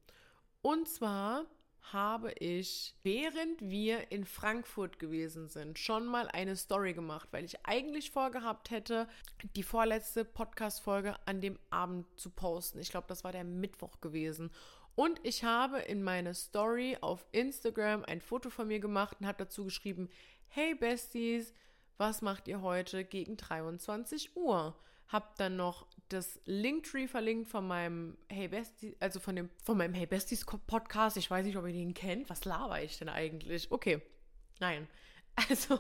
Und zwar habe ich, während wir in Frankfurt gewesen sind, schon mal eine Story gemacht, weil ich eigentlich vorgehabt hätte, die vorletzte Podcast-Folge an dem Abend zu posten. Ich glaube, das war der Mittwoch gewesen. Und ich habe in meine Story auf Instagram ein Foto von mir gemacht und habe dazu geschrieben, hey Besties, was macht ihr heute gegen 23 Uhr? Hab dann noch das Linktree verlinkt von meinem Hey Besties, also von dem von meinem Hey Besties Podcast. Ich weiß nicht, ob ihr den kennt. Was laber ich denn eigentlich? Okay. Nein. Also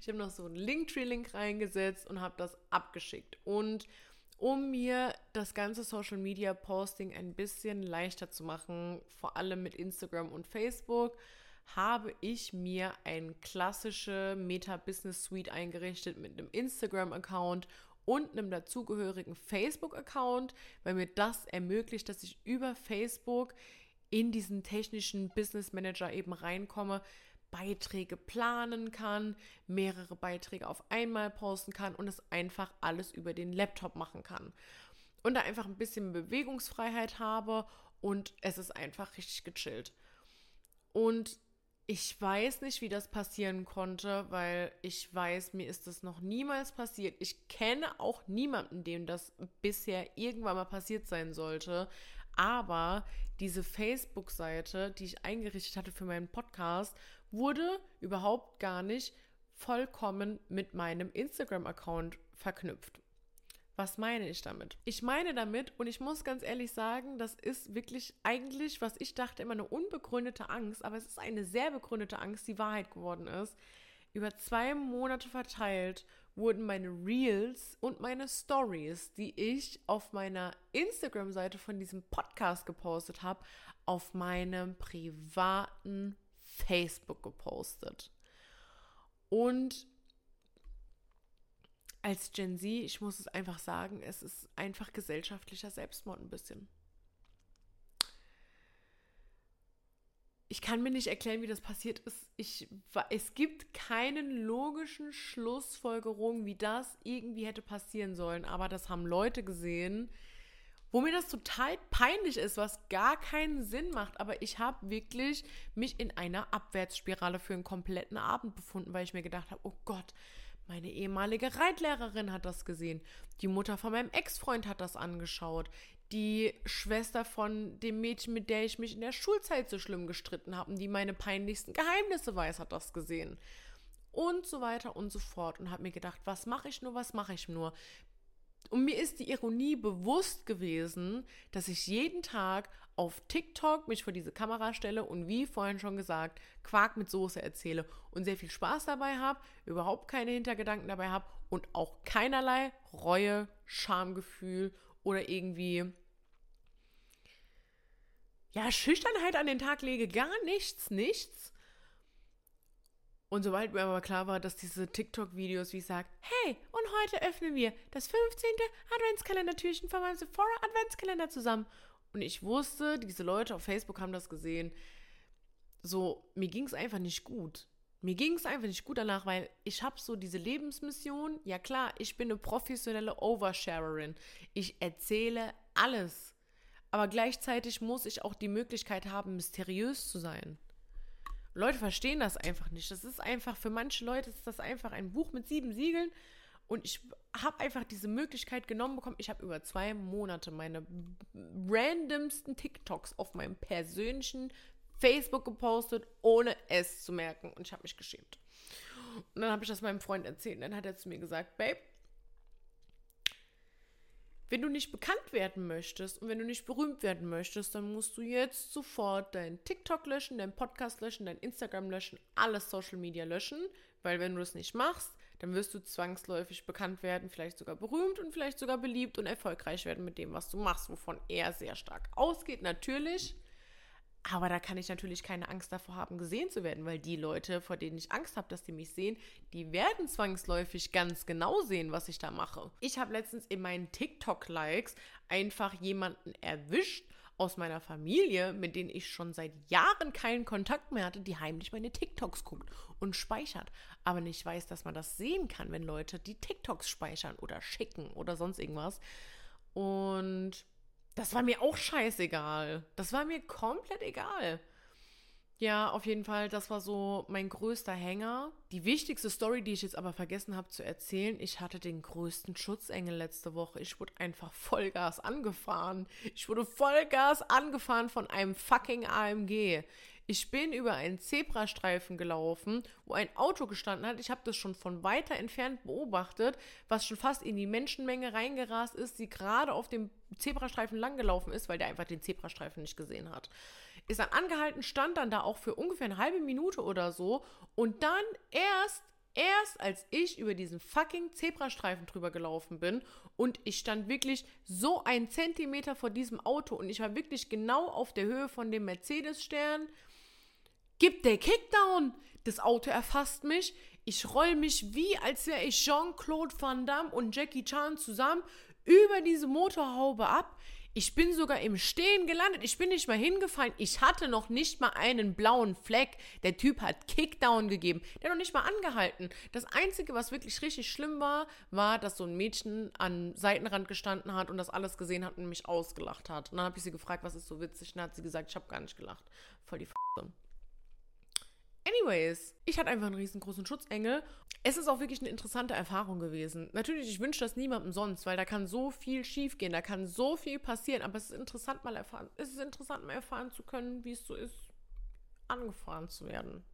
ich habe noch so einen Linktree-Link reingesetzt und habe das abgeschickt. Und um mir das ganze Social Media Posting ein bisschen leichter zu machen, vor allem mit Instagram und Facebook, habe ich mir eine klassische Meta Business Suite eingerichtet mit einem Instagram-Account und einem dazugehörigen Facebook-Account, weil mir das ermöglicht, dass ich über Facebook in diesen technischen Business Manager eben reinkomme, Beiträge planen kann, mehrere Beiträge auf einmal posten kann und es einfach alles über den Laptop machen kann. Und da einfach ein bisschen Bewegungsfreiheit habe und es ist einfach richtig gechillt. Und ich weiß nicht, wie das passieren konnte, weil ich weiß, mir ist das noch niemals passiert. Ich kenne auch niemanden, dem das bisher irgendwann mal passiert sein sollte. Aber diese Facebook-Seite, die ich eingerichtet hatte für meinen Podcast, wurde überhaupt gar nicht vollkommen mit meinem Instagram-Account verknüpft. Was meine ich damit? Ich meine damit, und ich muss ganz ehrlich sagen, das ist wirklich eigentlich, was ich dachte, immer eine unbegründete Angst, aber es ist eine sehr begründete Angst, die Wahrheit geworden ist. Über zwei Monate verteilt wurden meine Reels und meine Stories, die ich auf meiner Instagram-Seite von diesem Podcast gepostet habe, auf meinem privaten Facebook gepostet. Und als Gen Z, ich muss es einfach sagen, es ist einfach gesellschaftlicher Selbstmord ein bisschen. Ich kann mir nicht erklären, wie das passiert ist. Ich, es gibt keinen logischen Schlussfolgerung, wie das irgendwie hätte passieren sollen. Aber das haben Leute gesehen, wo mir das total peinlich ist, was gar keinen Sinn macht. Aber ich habe wirklich mich in einer Abwärtsspirale für einen kompletten Abend befunden, weil ich mir gedacht habe, oh Gott, meine ehemalige Reitlehrerin hat das gesehen. Die Mutter von meinem Ex-Freund hat das angeschaut. Die Schwester von dem Mädchen, mit der ich mich in der Schulzeit so schlimm gestritten habe und die meine peinlichsten Geheimnisse weiß, hat das gesehen. Und so weiter und so fort. Und habe mir gedacht, was mache ich nur, was mache ich nur? Und mir ist die Ironie bewusst gewesen, dass ich jeden Tag auf TikTok mich vor diese Kamera stelle und wie vorhin schon gesagt, Quark mit Soße erzähle und sehr viel Spaß dabei habe, überhaupt keine Hintergedanken dabei habe und auch keinerlei Reue, Schamgefühl oder irgendwie ja, Schüchternheit an den Tag lege, gar nichts, nichts. Und sobald mir aber klar war, dass diese TikTok-Videos, wie ich sage, hey, und heute öffnen wir das 15. Adventskalender-Türchen von meinem Sephora Adventskalender zusammen und ich wusste, diese Leute auf Facebook haben das gesehen. So, mir ging es einfach nicht gut. Mir ging es einfach nicht gut danach, weil ich habe so diese Lebensmission. Ja klar, ich bin eine professionelle Oversharerin. Ich erzähle alles. Aber gleichzeitig muss ich auch die Möglichkeit haben, mysteriös zu sein. Leute verstehen das einfach nicht. Das ist einfach, für manche Leute ist das einfach ein Buch mit sieben Siegeln. Und ich habe einfach diese Möglichkeit genommen bekommen. Ich habe über zwei Monate meine randomsten TikToks auf meinem persönlichen Facebook gepostet, ohne es zu merken. Und ich habe mich geschämt. Und dann habe ich das meinem Freund erzählt. Und dann hat er zu mir gesagt, Babe, wenn du nicht bekannt werden möchtest und wenn du nicht berühmt werden möchtest, dann musst du jetzt sofort dein TikTok löschen, dein Podcast löschen, dein Instagram löschen, alles Social Media löschen, weil wenn du das nicht machst, dann wirst du zwangsläufig bekannt werden, vielleicht sogar berühmt und vielleicht sogar beliebt und erfolgreich werden mit dem, was du machst, wovon er sehr stark ausgeht, natürlich. Aber da kann ich natürlich keine Angst davor haben, gesehen zu werden, weil die Leute, vor denen ich Angst habe, dass die mich sehen, die werden zwangsläufig ganz genau sehen, was ich da mache. Ich habe letztens in meinen TikTok-Likes einfach jemanden erwischt aus meiner Familie, mit denen ich schon seit Jahren keinen Kontakt mehr hatte, die heimlich meine TikToks guckt und speichert, aber nicht weiß, dass man das sehen kann, wenn Leute die TikToks speichern oder schicken oder sonst irgendwas. Und das war mir auch scheißegal. Das war mir komplett egal. Ja, auf jeden Fall, das war so mein größter Hänger. Die wichtigste Story, die ich jetzt aber vergessen habe zu erzählen, ich hatte den größten Schutzengel letzte Woche. Ich wurde einfach Vollgas angefahren. Ich wurde Vollgas angefahren von einem fucking AMG. Ich bin über einen Zebrastreifen gelaufen, wo ein Auto gestanden hat. Ich habe das schon von weiter entfernt beobachtet, was schon fast in die Menschenmenge reingerast ist, die gerade auf dem Zebrastreifen langgelaufen ist, weil der einfach den Zebrastreifen nicht gesehen hat. Ist dann angehalten, stand dann da auch für ungefähr eine halbe Minute oder so und dann erst erst als ich über diesen fucking Zebrastreifen drüber gelaufen bin und ich stand wirklich so einen Zentimeter vor diesem Auto und ich war wirklich genau auf der Höhe von dem Mercedes-Stern gibt der Kickdown. Das Auto erfasst mich. Ich roll mich wie, als wäre ich Jean-Claude Van Damme und Jackie Chan zusammen über diese Motorhaube ab. Ich bin sogar im Stehen gelandet. Ich bin nicht mal hingefallen. Ich hatte noch nicht mal einen blauen Fleck. Der Typ hat Kickdown gegeben. Der hat noch nicht mal angehalten. Das Einzige, was wirklich richtig schlimm war, war, dass so ein Mädchen am Seitenrand gestanden hat und das alles gesehen hat und mich ausgelacht hat. Und dann habe ich sie gefragt, was ist so witzig? Und dann hat sie gesagt, ich habe gar nicht gelacht. Voll die F***. Anyways, ich hatte einfach einen riesengroßen Schutzengel. Es ist auch wirklich eine interessante Erfahrung gewesen. Natürlich, ich wünsche das niemandem sonst, weil da kann so viel schiefgehen, da kann so viel passieren, aber es ist interessant mal erfahren, es ist interessant mal erfahren zu können, wie es so ist, angefahren zu werden.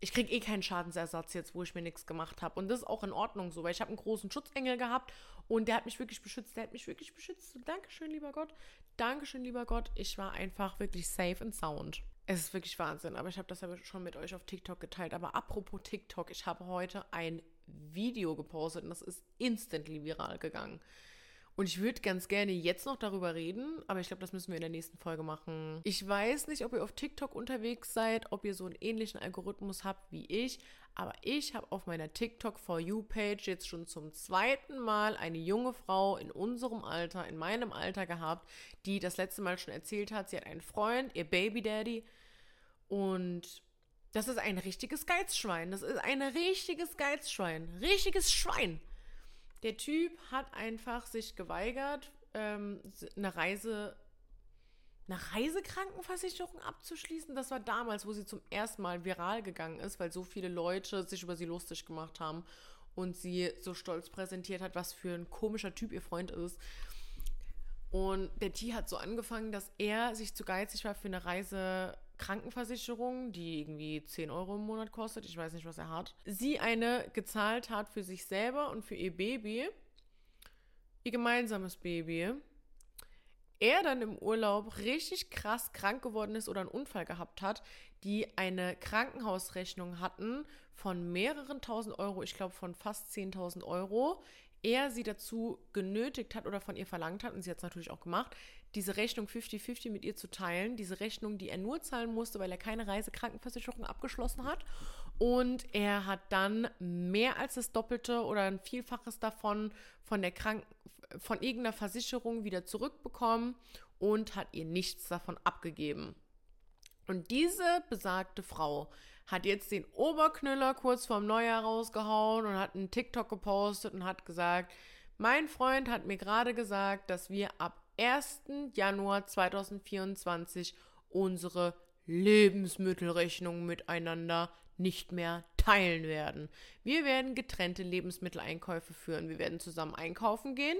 Ich kriege eh keinen Schadensersatz jetzt, wo ich mir nichts gemacht habe. Und das ist auch in Ordnung so, weil ich habe einen großen Schutzengel gehabt und der hat mich wirklich beschützt. Der hat mich wirklich beschützt. Dankeschön, lieber Gott. Dankeschön, lieber Gott. Ich war einfach wirklich safe and sound. Es ist wirklich Wahnsinn, aber ich habe das ja schon mit euch auf TikTok geteilt. Aber apropos TikTok, ich habe heute ein Video gepostet und das ist instantly viral gegangen. Und ich würde ganz gerne jetzt noch darüber reden, aber ich glaube, das müssen wir in der nächsten Folge machen. Ich weiß nicht, ob ihr auf TikTok unterwegs seid, ob ihr so einen ähnlichen Algorithmus habt wie ich, aber ich habe auf meiner TikTok For You Page jetzt schon zum zweiten Mal eine junge Frau in unserem Alter, in meinem Alter gehabt, die das letzte Mal schon erzählt hat, sie hat einen Freund, ihr Baby Daddy. Und das ist ein richtiges Geizschwein. Das ist ein richtiges Geizschwein. Richtiges Schwein. Der Typ hat einfach sich geweigert, ähm, eine Reise eine Reisekrankenversicherung abzuschließen. Das war damals, wo sie zum ersten Mal viral gegangen ist, weil so viele Leute sich über sie lustig gemacht haben und sie so stolz präsentiert hat, was für ein komischer Typ ihr Freund ist. Und der T hat so angefangen, dass er sich zu geizig war für eine Reisekrankenversicherung, die irgendwie 10 Euro im Monat kostet. Ich weiß nicht, was er hat. Sie eine gezahlt hat für sich selber und für ihr Baby. Ihr gemeinsames Baby er dann im Urlaub richtig krass krank geworden ist oder einen Unfall gehabt hat, die eine Krankenhausrechnung hatten von mehreren tausend Euro, ich glaube von fast 10.000 Euro, er sie dazu genötigt hat oder von ihr verlangt hat, und sie hat es natürlich auch gemacht, diese Rechnung 50-50 mit ihr zu teilen. Diese Rechnung, die er nur zahlen musste, weil er keine Reisekrankenversicherung abgeschlossen hat. Und er hat dann mehr als das Doppelte oder ein Vielfaches davon von der Kranken von irgendeiner Versicherung wieder zurückbekommen und hat ihr nichts davon abgegeben. Und diese besagte Frau hat jetzt den Oberknüller kurz vorm Neujahr rausgehauen und hat einen TikTok gepostet und hat gesagt, mein Freund hat mir gerade gesagt, dass wir ab 1. Januar 2024 unsere Lebensmittelrechnungen miteinander nicht mehr teilen werden. Wir werden getrennte Lebensmitteleinkäufe führen. Wir werden zusammen einkaufen gehen.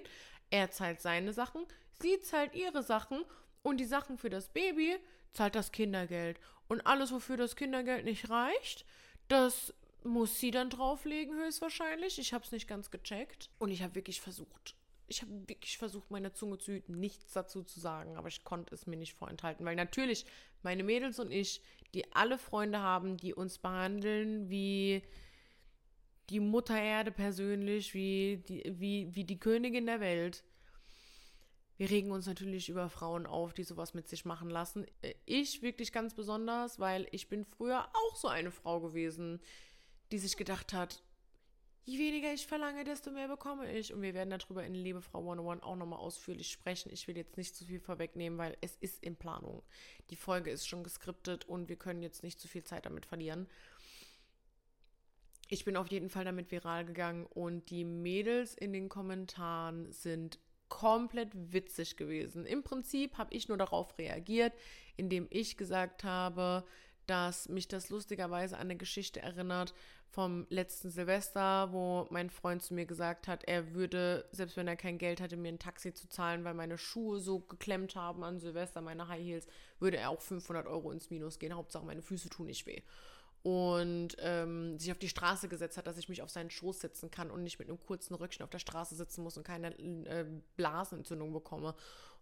Er zahlt seine Sachen, sie zahlt ihre Sachen und die Sachen für das Baby zahlt das Kindergeld. Und alles, wofür das Kindergeld nicht reicht, das muss sie dann drauflegen, höchstwahrscheinlich. Ich habe es nicht ganz gecheckt. Und ich habe wirklich versucht, ich habe wirklich versucht, meine Zunge zu hüten, nichts dazu zu sagen, aber ich konnte es mir nicht vorenthalten, weil natürlich meine Mädels und ich, die alle Freunde haben, die uns behandeln wie die Mutter Erde persönlich, wie die, wie, wie die Königin der Welt. Wir regen uns natürlich über Frauen auf, die sowas mit sich machen lassen. Ich wirklich ganz besonders, weil ich bin früher auch so eine Frau gewesen, die sich gedacht hat, je weniger ich verlange, desto mehr bekomme ich. Und wir werden darüber in Liebefrau 101 auch nochmal ausführlich sprechen. Ich will jetzt nicht zu viel vorwegnehmen, weil es ist in Planung. Die Folge ist schon geskriptet und wir können jetzt nicht zu viel Zeit damit verlieren. Ich bin auf jeden Fall damit viral gegangen und die Mädels in den Kommentaren sind komplett witzig gewesen. Im Prinzip habe ich nur darauf reagiert, indem ich gesagt habe, dass mich das lustigerweise an eine Geschichte erinnert vom letzten Silvester, wo mein Freund zu mir gesagt hat, er würde, selbst wenn er kein Geld hatte, mir ein Taxi zu zahlen, weil meine Schuhe so geklemmt haben an Silvester, meine High Heels, würde er auch 500 Euro ins Minus gehen. Hauptsache, meine Füße tun nicht weh. Und ähm, sich auf die Straße gesetzt hat, dass ich mich auf seinen Schoß setzen kann und nicht mit einem kurzen Röckchen auf der Straße sitzen muss und keine äh, Blasenentzündung bekomme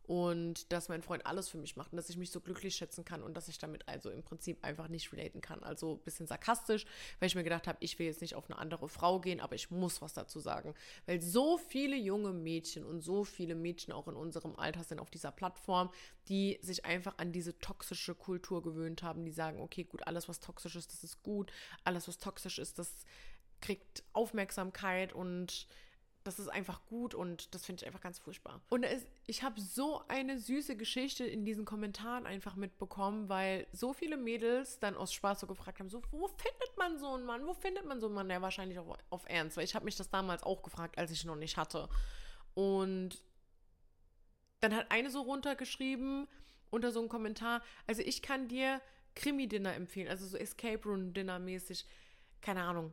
und dass mein Freund alles für mich macht und dass ich mich so glücklich schätzen kann und dass ich damit also im Prinzip einfach nicht relaten kann. Also ein bisschen sarkastisch, weil ich mir gedacht habe, ich will jetzt nicht auf eine andere Frau gehen, aber ich muss was dazu sagen. Weil so viele junge Mädchen und so viele Mädchen auch in unserem Alter sind auf dieser Plattform, die sich einfach an diese toxische Kultur gewöhnt haben, die sagen, okay, gut, alles was toxisch ist, das ist gut, alles was toxisch ist, das kriegt Aufmerksamkeit und das ist einfach gut und das finde ich einfach ganz furchtbar. Und es, ich habe so eine süße Geschichte in diesen Kommentaren einfach mitbekommen, weil so viele Mädels dann aus Spaß so gefragt haben, so, wo findet man so einen Mann? Wo findet man so einen Mann? Der wahrscheinlich auf, auf Ernst, weil ich habe mich das damals auch gefragt, als ich noch nicht hatte. Und dann hat eine so runtergeschrieben unter so einem Kommentar, also ich kann dir Krimi-Dinner empfehlen, also so Escape Room-Dinner mäßig. Keine Ahnung,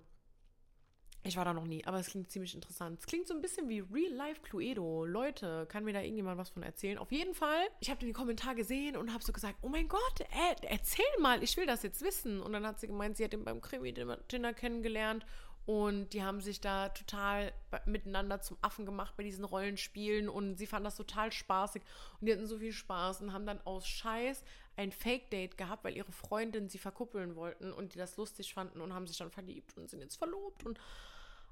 ich war da noch nie, aber es klingt ziemlich interessant. Es klingt so ein bisschen wie Real Life Cluedo. Leute, kann mir da irgendjemand was von erzählen? Auf jeden Fall, ich habe den Kommentar gesehen und habe so gesagt, oh mein Gott, äh, erzähl mal, ich will das jetzt wissen. Und dann hat sie gemeint, sie hat ihn beim Krimi-Dinner kennengelernt und die haben sich da total miteinander zum Affen gemacht bei diesen Rollenspielen und sie fanden das total spaßig und die hatten so viel Spaß und haben dann aus Scheiß ein Fake-Date gehabt, weil ihre Freundin sie verkuppeln wollten und die das lustig fanden und haben sich dann verliebt und sind jetzt verlobt und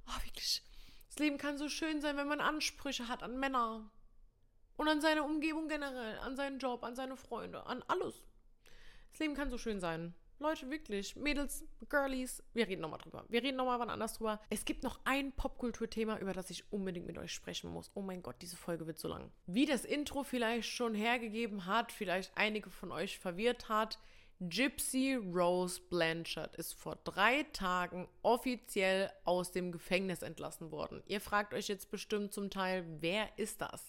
oh, wirklich, das Leben kann so schön sein, wenn man Ansprüche hat an Männer und an seine Umgebung generell, an seinen Job, an seine Freunde, an alles. Das Leben kann so schön sein. Leute, wirklich, Mädels, Girlies, wir reden nochmal drüber. Wir reden nochmal wann anders drüber. Es gibt noch ein Popkulturthema, über das ich unbedingt mit euch sprechen muss. Oh mein Gott, diese Folge wird so lang. Wie das Intro vielleicht schon hergegeben hat, vielleicht einige von euch verwirrt hat, Gypsy Rose Blanchard ist vor drei Tagen offiziell aus dem Gefängnis entlassen worden. Ihr fragt euch jetzt bestimmt zum Teil, wer ist das?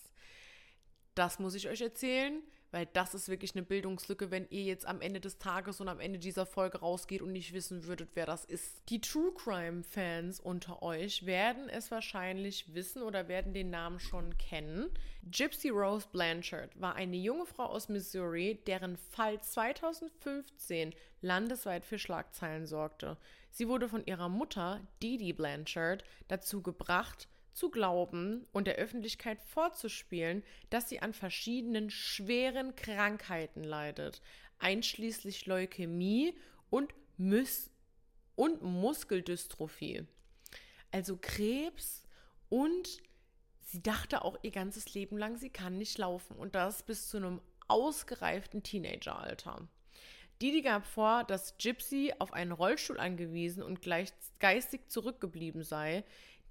Das muss ich euch erzählen. Weil das ist wirklich eine Bildungslücke, wenn ihr jetzt am Ende des Tages und am Ende dieser Folge rausgeht und nicht wissen würdet, wer das ist. Die True Crime Fans unter euch werden es wahrscheinlich wissen oder werden den Namen schon kennen. Gypsy Rose Blanchard war eine junge Frau aus Missouri, deren Fall 2015 landesweit für Schlagzeilen sorgte. Sie wurde von ihrer Mutter, Dee Blanchard, dazu gebracht, zu glauben und der Öffentlichkeit vorzuspielen, dass sie an verschiedenen schweren Krankheiten leidet, einschließlich Leukämie und, Mus und Muskeldystrophie. Also Krebs und sie dachte auch ihr ganzes Leben lang, sie kann nicht laufen und das bis zu einem ausgereiften Teenageralter. Didi gab vor, dass Gypsy auf einen Rollstuhl angewiesen und gleich geistig zurückgeblieben sei,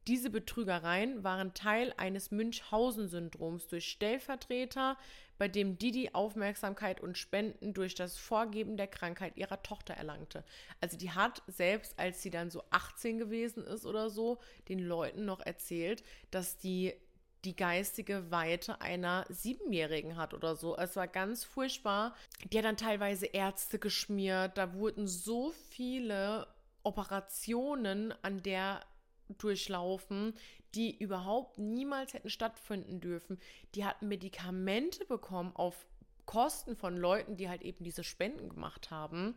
diese Betrügereien waren Teil eines Münchhausen-Syndroms durch Stellvertreter, bei dem Didi Aufmerksamkeit und Spenden durch das Vorgeben der Krankheit ihrer Tochter erlangte. Also die hat selbst, als sie dann so 18 gewesen ist oder so, den Leuten noch erzählt, dass die die geistige Weite einer Siebenjährigen hat oder so. Es war ganz furchtbar. Die hat dann teilweise Ärzte geschmiert. Da wurden so viele Operationen an der durchlaufen, die überhaupt niemals hätten stattfinden dürfen. Die hatten Medikamente bekommen auf Kosten von Leuten, die halt eben diese Spenden gemacht haben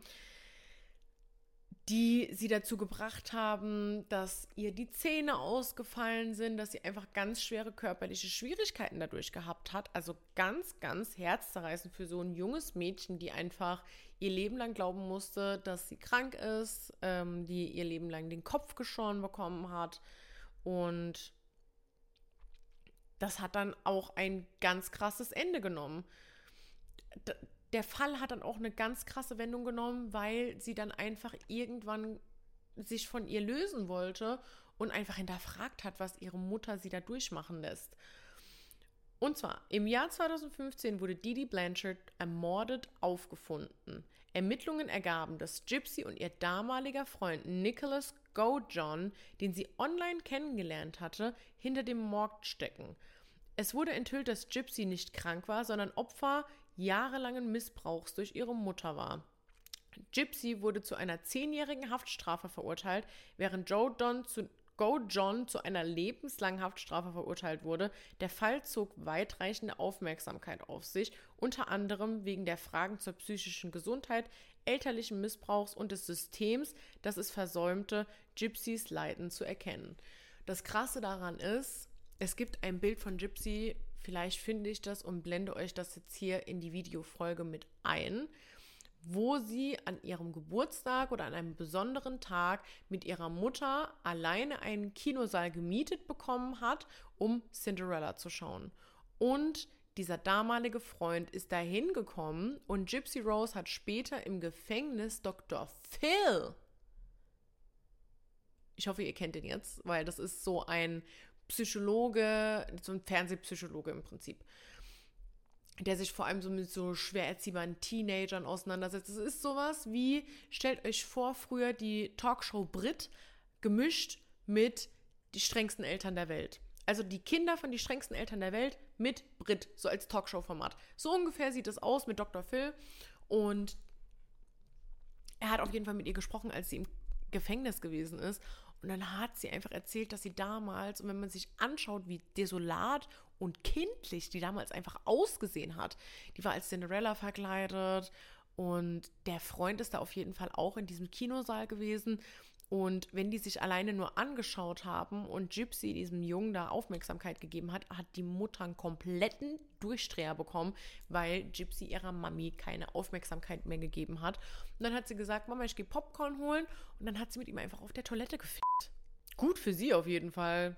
die sie dazu gebracht haben, dass ihr die Zähne ausgefallen sind, dass sie einfach ganz schwere körperliche Schwierigkeiten dadurch gehabt hat. Also ganz, ganz herzzerreißend für so ein junges Mädchen, die einfach ihr Leben lang glauben musste, dass sie krank ist, ähm, die ihr Leben lang den Kopf geschoren bekommen hat. Und das hat dann auch ein ganz krasses Ende genommen der Fall hat dann auch eine ganz krasse Wendung genommen, weil sie dann einfach irgendwann sich von ihr lösen wollte und einfach hinterfragt hat, was ihre Mutter sie da durchmachen lässt. Und zwar im Jahr 2015 wurde Didi Blanchard ermordet aufgefunden. Ermittlungen ergaben, dass Gypsy und ihr damaliger Freund Nicholas Go John, den sie online kennengelernt hatte, hinter dem Mord stecken. Es wurde enthüllt, dass Gypsy nicht krank war, sondern Opfer jahrelangen Missbrauchs durch ihre Mutter war. Gypsy wurde zu einer zehnjährigen Haftstrafe verurteilt, während Joe Don zu Go John zu einer lebenslangen Haftstrafe verurteilt wurde. Der Fall zog weitreichende Aufmerksamkeit auf sich, unter anderem wegen der Fragen zur psychischen Gesundheit, elterlichen Missbrauchs und des Systems, das es versäumte, Gypsys Leiden zu erkennen. Das Krasse daran ist, es gibt ein Bild von Gypsy, Vielleicht finde ich das und blende euch das jetzt hier in die Videofolge mit ein, wo sie an ihrem Geburtstag oder an einem besonderen Tag mit ihrer Mutter alleine einen Kinosaal gemietet bekommen hat, um Cinderella zu schauen. Und dieser damalige Freund ist dahin gekommen und Gypsy Rose hat später im Gefängnis Dr. Phil. Ich hoffe, ihr kennt ihn jetzt, weil das ist so ein Psychologe, so ein Fernsehpsychologe im Prinzip, der sich vor allem so mit so schwer erziehbaren Teenagern auseinandersetzt. Es ist sowas wie, stellt euch vor, früher die Talkshow Brit gemischt mit die strengsten Eltern der Welt. Also die Kinder von die strengsten Eltern der Welt mit Brit, so als Talkshow-Format. So ungefähr sieht es aus mit Dr. Phil. Und er hat auf jeden Fall mit ihr gesprochen, als sie im Gefängnis gewesen ist. Und dann hat sie einfach erzählt, dass sie damals, und wenn man sich anschaut, wie desolat und kindlich die damals einfach ausgesehen hat, die war als Cinderella verkleidet und der Freund ist da auf jeden Fall auch in diesem Kinosaal gewesen. Und wenn die sich alleine nur angeschaut haben und Gypsy diesem Jungen da Aufmerksamkeit gegeben hat, hat die Mutter einen kompletten Durchdreher bekommen, weil Gypsy ihrer Mami keine Aufmerksamkeit mehr gegeben hat. Und dann hat sie gesagt, Mama, ich gehe Popcorn holen. Und dann hat sie mit ihm einfach auf der Toilette gefickt. Gut für sie auf jeden Fall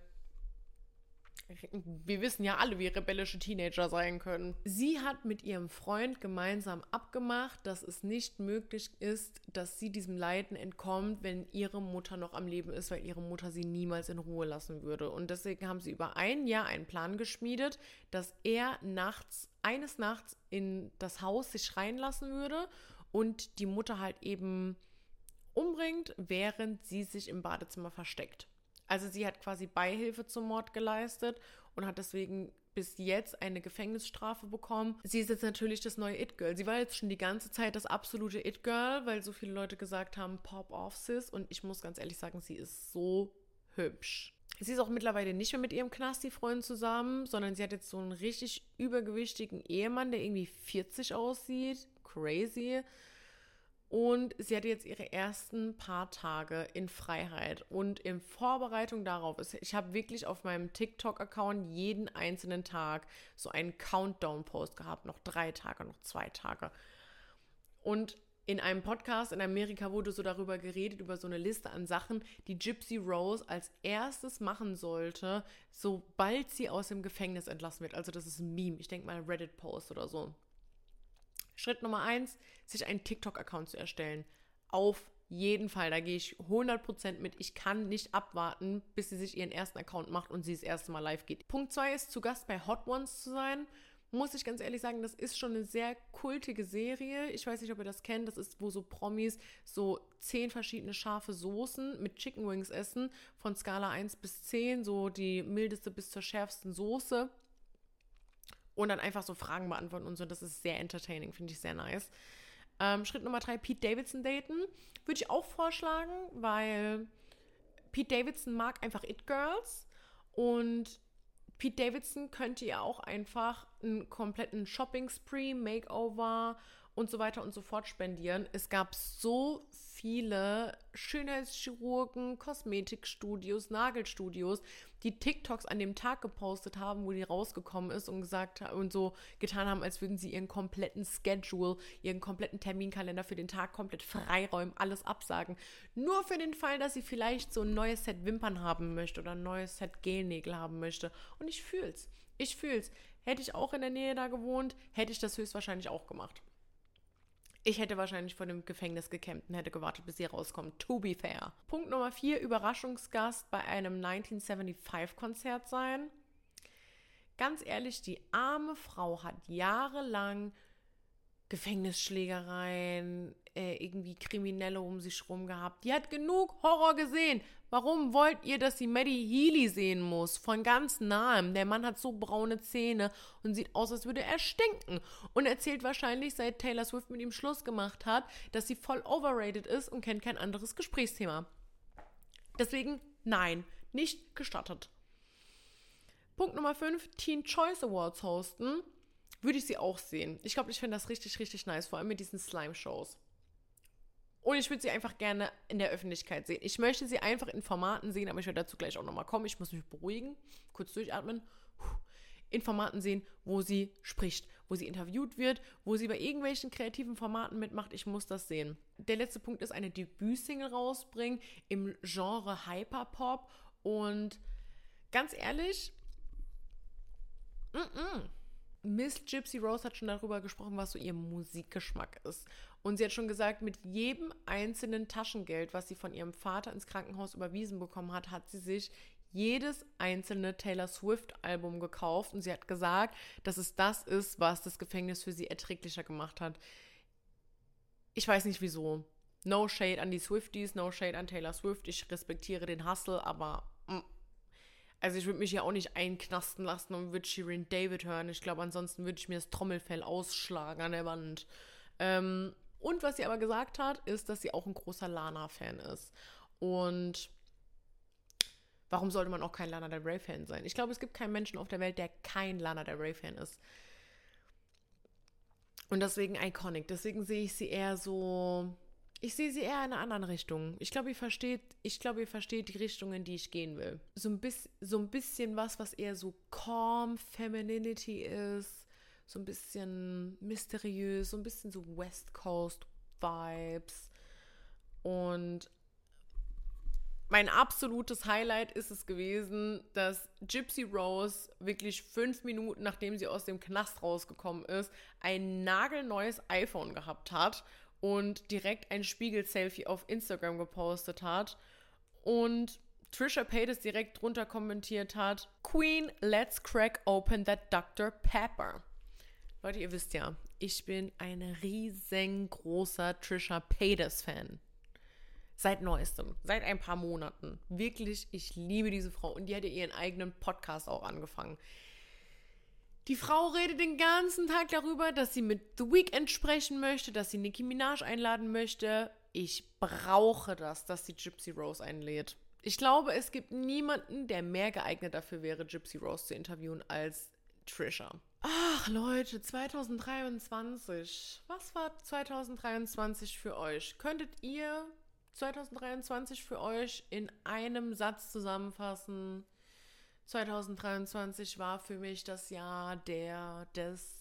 wir wissen ja alle, wie rebellische Teenager sein können. Sie hat mit ihrem Freund gemeinsam abgemacht, dass es nicht möglich ist, dass sie diesem Leiden entkommt, wenn ihre Mutter noch am Leben ist, weil ihre Mutter sie niemals in Ruhe lassen würde. Und deswegen haben sie über ein Jahr einen Plan geschmiedet, dass er nachts, eines Nachts in das Haus sich reinlassen würde und die Mutter halt eben umbringt, während sie sich im Badezimmer versteckt. Also sie hat quasi Beihilfe zum Mord geleistet und hat deswegen bis jetzt eine Gefängnisstrafe bekommen. Sie ist jetzt natürlich das neue It-Girl. Sie war jetzt schon die ganze Zeit das absolute It-Girl, weil so viele Leute gesagt haben, Pop off, Sis. Und ich muss ganz ehrlich sagen, sie ist so hübsch. Sie ist auch mittlerweile nicht mehr mit ihrem Knasti-Freund zusammen, sondern sie hat jetzt so einen richtig übergewichtigen Ehemann, der irgendwie 40 aussieht. Crazy. Und sie hatte jetzt ihre ersten paar Tage in Freiheit. Und in Vorbereitung darauf ist, ich habe wirklich auf meinem TikTok-Account jeden einzelnen Tag so einen Countdown-Post gehabt. Noch drei Tage, noch zwei Tage. Und in einem Podcast in Amerika wurde so darüber geredet, über so eine Liste an Sachen, die Gypsy Rose als erstes machen sollte, sobald sie aus dem Gefängnis entlassen wird. Also das ist ein Meme. Ich denke mal Reddit-Post oder so. Schritt Nummer eins, sich einen TikTok-Account zu erstellen. Auf jeden Fall, da gehe ich 100% mit. Ich kann nicht abwarten, bis sie sich ihren ersten Account macht und sie das erste Mal live geht. Punkt zwei ist, zu Gast bei Hot Ones zu sein. muss ich ganz ehrlich sagen, das ist schon eine sehr kultige Serie. Ich weiß nicht, ob ihr das kennt. Das ist, wo so Promis so zehn verschiedene scharfe Soßen mit Chicken Wings essen, von Skala 1 bis 10, so die mildeste bis zur schärfsten Soße. Und dann einfach so Fragen beantworten und so. Das ist sehr entertaining, finde ich sehr nice. Ähm, Schritt Nummer drei, Pete Davidson daten. Würde ich auch vorschlagen, weil Pete Davidson mag einfach It Girls und Pete Davidson könnte ja auch einfach einen kompletten Shopping-Spree, Makeover und so weiter und so fort spendieren. Es gab so viele Schönheitschirurgen, Kosmetikstudios, Nagelstudios, die TikToks an dem Tag gepostet haben, wo die rausgekommen ist und gesagt und so getan haben, als würden sie ihren kompletten Schedule, ihren kompletten Terminkalender für den Tag komplett freiräumen, alles absagen. Nur für den Fall, dass sie vielleicht so ein neues Set Wimpern haben möchte oder ein neues Set Gelnägel haben möchte. Und ich fühl's. Ich fühl's. Hätte ich auch in der Nähe da gewohnt, hätte ich das höchstwahrscheinlich auch gemacht. Ich hätte wahrscheinlich vor dem Gefängnis gecampt und hätte gewartet, bis sie rauskommt. To be fair. Punkt Nummer 4, Überraschungsgast bei einem 1975-Konzert sein. Ganz ehrlich, die arme Frau hat jahrelang Gefängnisschlägereien, äh, irgendwie Kriminelle um sich rum gehabt. Die hat genug Horror gesehen. Warum wollt ihr, dass sie Maddie Healy sehen muss? Von ganz nahem. Der Mann hat so braune Zähne und sieht aus, als würde er stinken. Und erzählt wahrscheinlich, seit Taylor Swift mit ihm Schluss gemacht hat, dass sie voll overrated ist und kennt kein anderes Gesprächsthema. Deswegen nein, nicht gestattet. Punkt Nummer 5, Teen Choice Awards hosten. Würde ich sie auch sehen. Ich glaube, ich finde das richtig, richtig nice, vor allem mit diesen Slime-Shows. Und ich würde sie einfach gerne in der Öffentlichkeit sehen. Ich möchte sie einfach in Formaten sehen, aber ich werde dazu gleich auch nochmal kommen. Ich muss mich beruhigen, kurz durchatmen. In Formaten sehen, wo sie spricht, wo sie interviewt wird, wo sie bei irgendwelchen kreativen Formaten mitmacht. Ich muss das sehen. Der letzte Punkt ist eine Debütsingle rausbringen im Genre Hyperpop. Und ganz ehrlich, mm -mm. Miss Gypsy Rose hat schon darüber gesprochen, was so ihr Musikgeschmack ist. Und sie hat schon gesagt, mit jedem einzelnen Taschengeld, was sie von ihrem Vater ins Krankenhaus überwiesen bekommen hat, hat sie sich jedes einzelne Taylor Swift-Album gekauft. Und sie hat gesagt, dass es das ist, was das Gefängnis für sie erträglicher gemacht hat. Ich weiß nicht wieso. No shade an die Swifties, no shade an Taylor Swift. Ich respektiere den Hustle, aber. Mm. Also ich würde mich ja auch nicht einknasten lassen und würde Shirin David hören. Ich glaube, ansonsten würde ich mir das Trommelfell ausschlagen an der Wand. Ähm, und was sie aber gesagt hat, ist, dass sie auch ein großer Lana-Fan ist. Und warum sollte man auch kein Lana Del Rey-Fan sein? Ich glaube, es gibt keinen Menschen auf der Welt, der kein Lana Del Rey-Fan ist. Und deswegen iconic. Deswegen sehe ich sie eher so. Ich sehe sie eher in einer anderen Richtung. Ich glaube, ihr versteht, ich glaube, ihr versteht die Richtung, in die ich gehen will. So ein, bis, so ein bisschen was, was eher so calm Femininity ist so ein bisschen mysteriös, so ein bisschen so West Coast Vibes. Und mein absolutes Highlight ist es gewesen, dass Gypsy Rose wirklich fünf Minuten nachdem sie aus dem Knast rausgekommen ist, ein nagelneues iPhone gehabt hat und direkt ein Spiegel-Selfie auf Instagram gepostet hat. Und Trisha Paytas direkt drunter kommentiert hat: Queen, let's crack open that Dr. Pepper. Leute, ihr wisst ja, ich bin ein riesengroßer Trisha Paytas-Fan. Seit neuestem, seit ein paar Monaten. Wirklich, ich liebe diese Frau. Und die hat ja ihren eigenen Podcast auch angefangen. Die Frau redet den ganzen Tag darüber, dass sie mit The Weeknd sprechen möchte, dass sie Nicki Minaj einladen möchte. Ich brauche das, dass sie Gypsy Rose einlädt. Ich glaube, es gibt niemanden, der mehr geeignet dafür wäre, Gypsy Rose zu interviewen als Trisha. Ach Leute, 2023. Was war 2023 für euch? Könntet ihr 2023 für euch in einem Satz zusammenfassen? 2023 war für mich das Jahr der des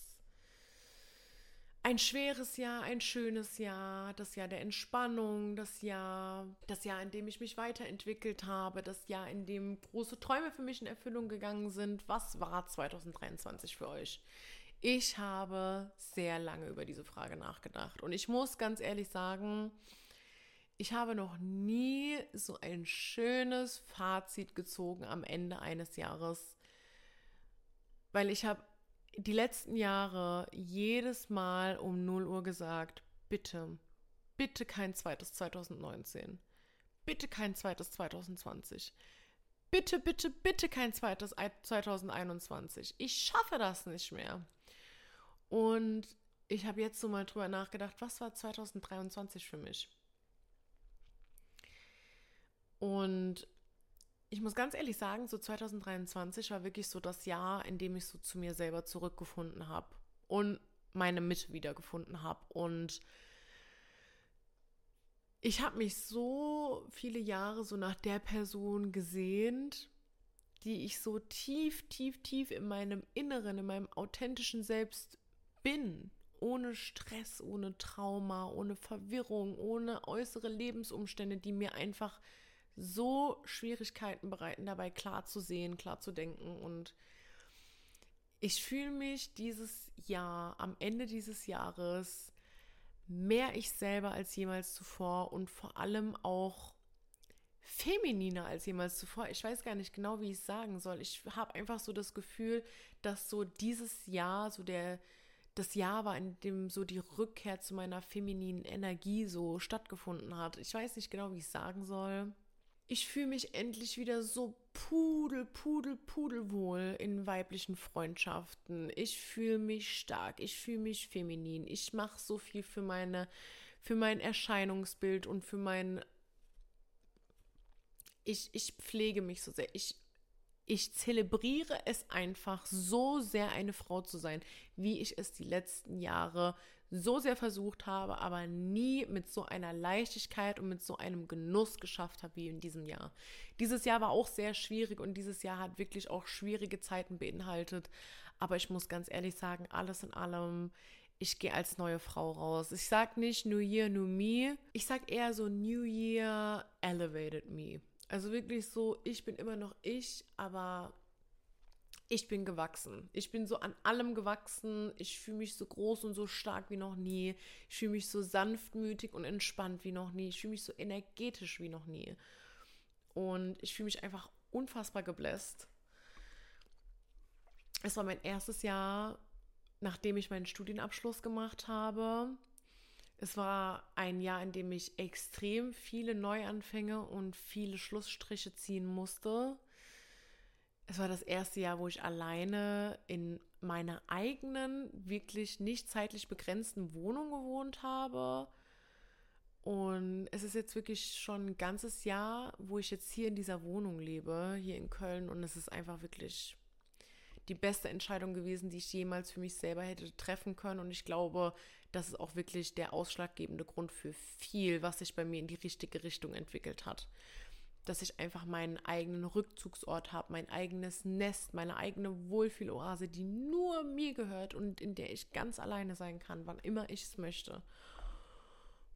ein schweres Jahr, ein schönes Jahr, das Jahr der Entspannung, das Jahr, das Jahr, in dem ich mich weiterentwickelt habe, das Jahr, in dem große Träume für mich in Erfüllung gegangen sind. Was war 2023 für euch? Ich habe sehr lange über diese Frage nachgedacht und ich muss ganz ehrlich sagen, ich habe noch nie so ein schönes Fazit gezogen am Ende eines Jahres, weil ich habe die letzten Jahre jedes Mal um 0 Uhr gesagt, bitte, bitte kein zweites 2019. Bitte kein zweites 2020. Bitte, bitte, bitte kein zweites 2021. Ich schaffe das nicht mehr. Und ich habe jetzt so mal drüber nachgedacht, was war 2023 für mich? Und ich muss ganz ehrlich sagen, so 2023 war wirklich so das Jahr, in dem ich so zu mir selber zurückgefunden habe und meine Mitte wiedergefunden habe. Und ich habe mich so viele Jahre so nach der Person gesehnt, die ich so tief, tief, tief in meinem Inneren, in meinem authentischen Selbst bin. Ohne Stress, ohne Trauma, ohne Verwirrung, ohne äußere Lebensumstände, die mir einfach so Schwierigkeiten bereiten, dabei klar zu sehen, klar zu denken. Und ich fühle mich dieses Jahr, am Ende dieses Jahres, mehr ich selber als jemals zuvor und vor allem auch femininer als jemals zuvor. Ich weiß gar nicht genau, wie ich es sagen soll. Ich habe einfach so das Gefühl, dass so dieses Jahr, so der, das Jahr war, in dem so die Rückkehr zu meiner femininen Energie so stattgefunden hat. Ich weiß nicht genau, wie ich es sagen soll ich fühle mich endlich wieder so pudel, pudel, pudelwohl in weiblichen Freundschaften. Ich fühle mich stark, ich fühle mich feminin. Ich mache so viel für meine, für mein Erscheinungsbild und für mein. Ich, ich pflege mich so sehr. Ich, ich zelebriere es einfach so sehr, eine Frau zu sein, wie ich es die letzten Jahre so sehr versucht habe, aber nie mit so einer Leichtigkeit und mit so einem Genuss geschafft habe wie in diesem Jahr. Dieses Jahr war auch sehr schwierig und dieses Jahr hat wirklich auch schwierige Zeiten beinhaltet. Aber ich muss ganz ehrlich sagen, alles in allem, ich gehe als neue Frau raus. Ich sage nicht New Year, New Me. Ich sage eher so New Year Elevated Me. Also wirklich so, ich bin immer noch ich, aber ich bin gewachsen. Ich bin so an allem gewachsen. Ich fühle mich so groß und so stark wie noch nie. Ich fühle mich so sanftmütig und entspannt wie noch nie. Ich fühle mich so energetisch wie noch nie. Und ich fühle mich einfach unfassbar gebläst. Es war mein erstes Jahr, nachdem ich meinen Studienabschluss gemacht habe. Es war ein Jahr, in dem ich extrem viele Neuanfänge und viele Schlussstriche ziehen musste es war das erste Jahr, wo ich alleine in meiner eigenen, wirklich nicht zeitlich begrenzten Wohnung gewohnt habe. Und es ist jetzt wirklich schon ein ganzes Jahr, wo ich jetzt hier in dieser Wohnung lebe, hier in Köln. Und es ist einfach wirklich die beste Entscheidung gewesen, die ich jemals für mich selber hätte treffen können. Und ich glaube, das ist auch wirklich der ausschlaggebende Grund für viel, was sich bei mir in die richtige Richtung entwickelt hat dass ich einfach meinen eigenen Rückzugsort habe, mein eigenes Nest, meine eigene Wohlfühloase, die nur mir gehört und in der ich ganz alleine sein kann, wann immer ich es möchte.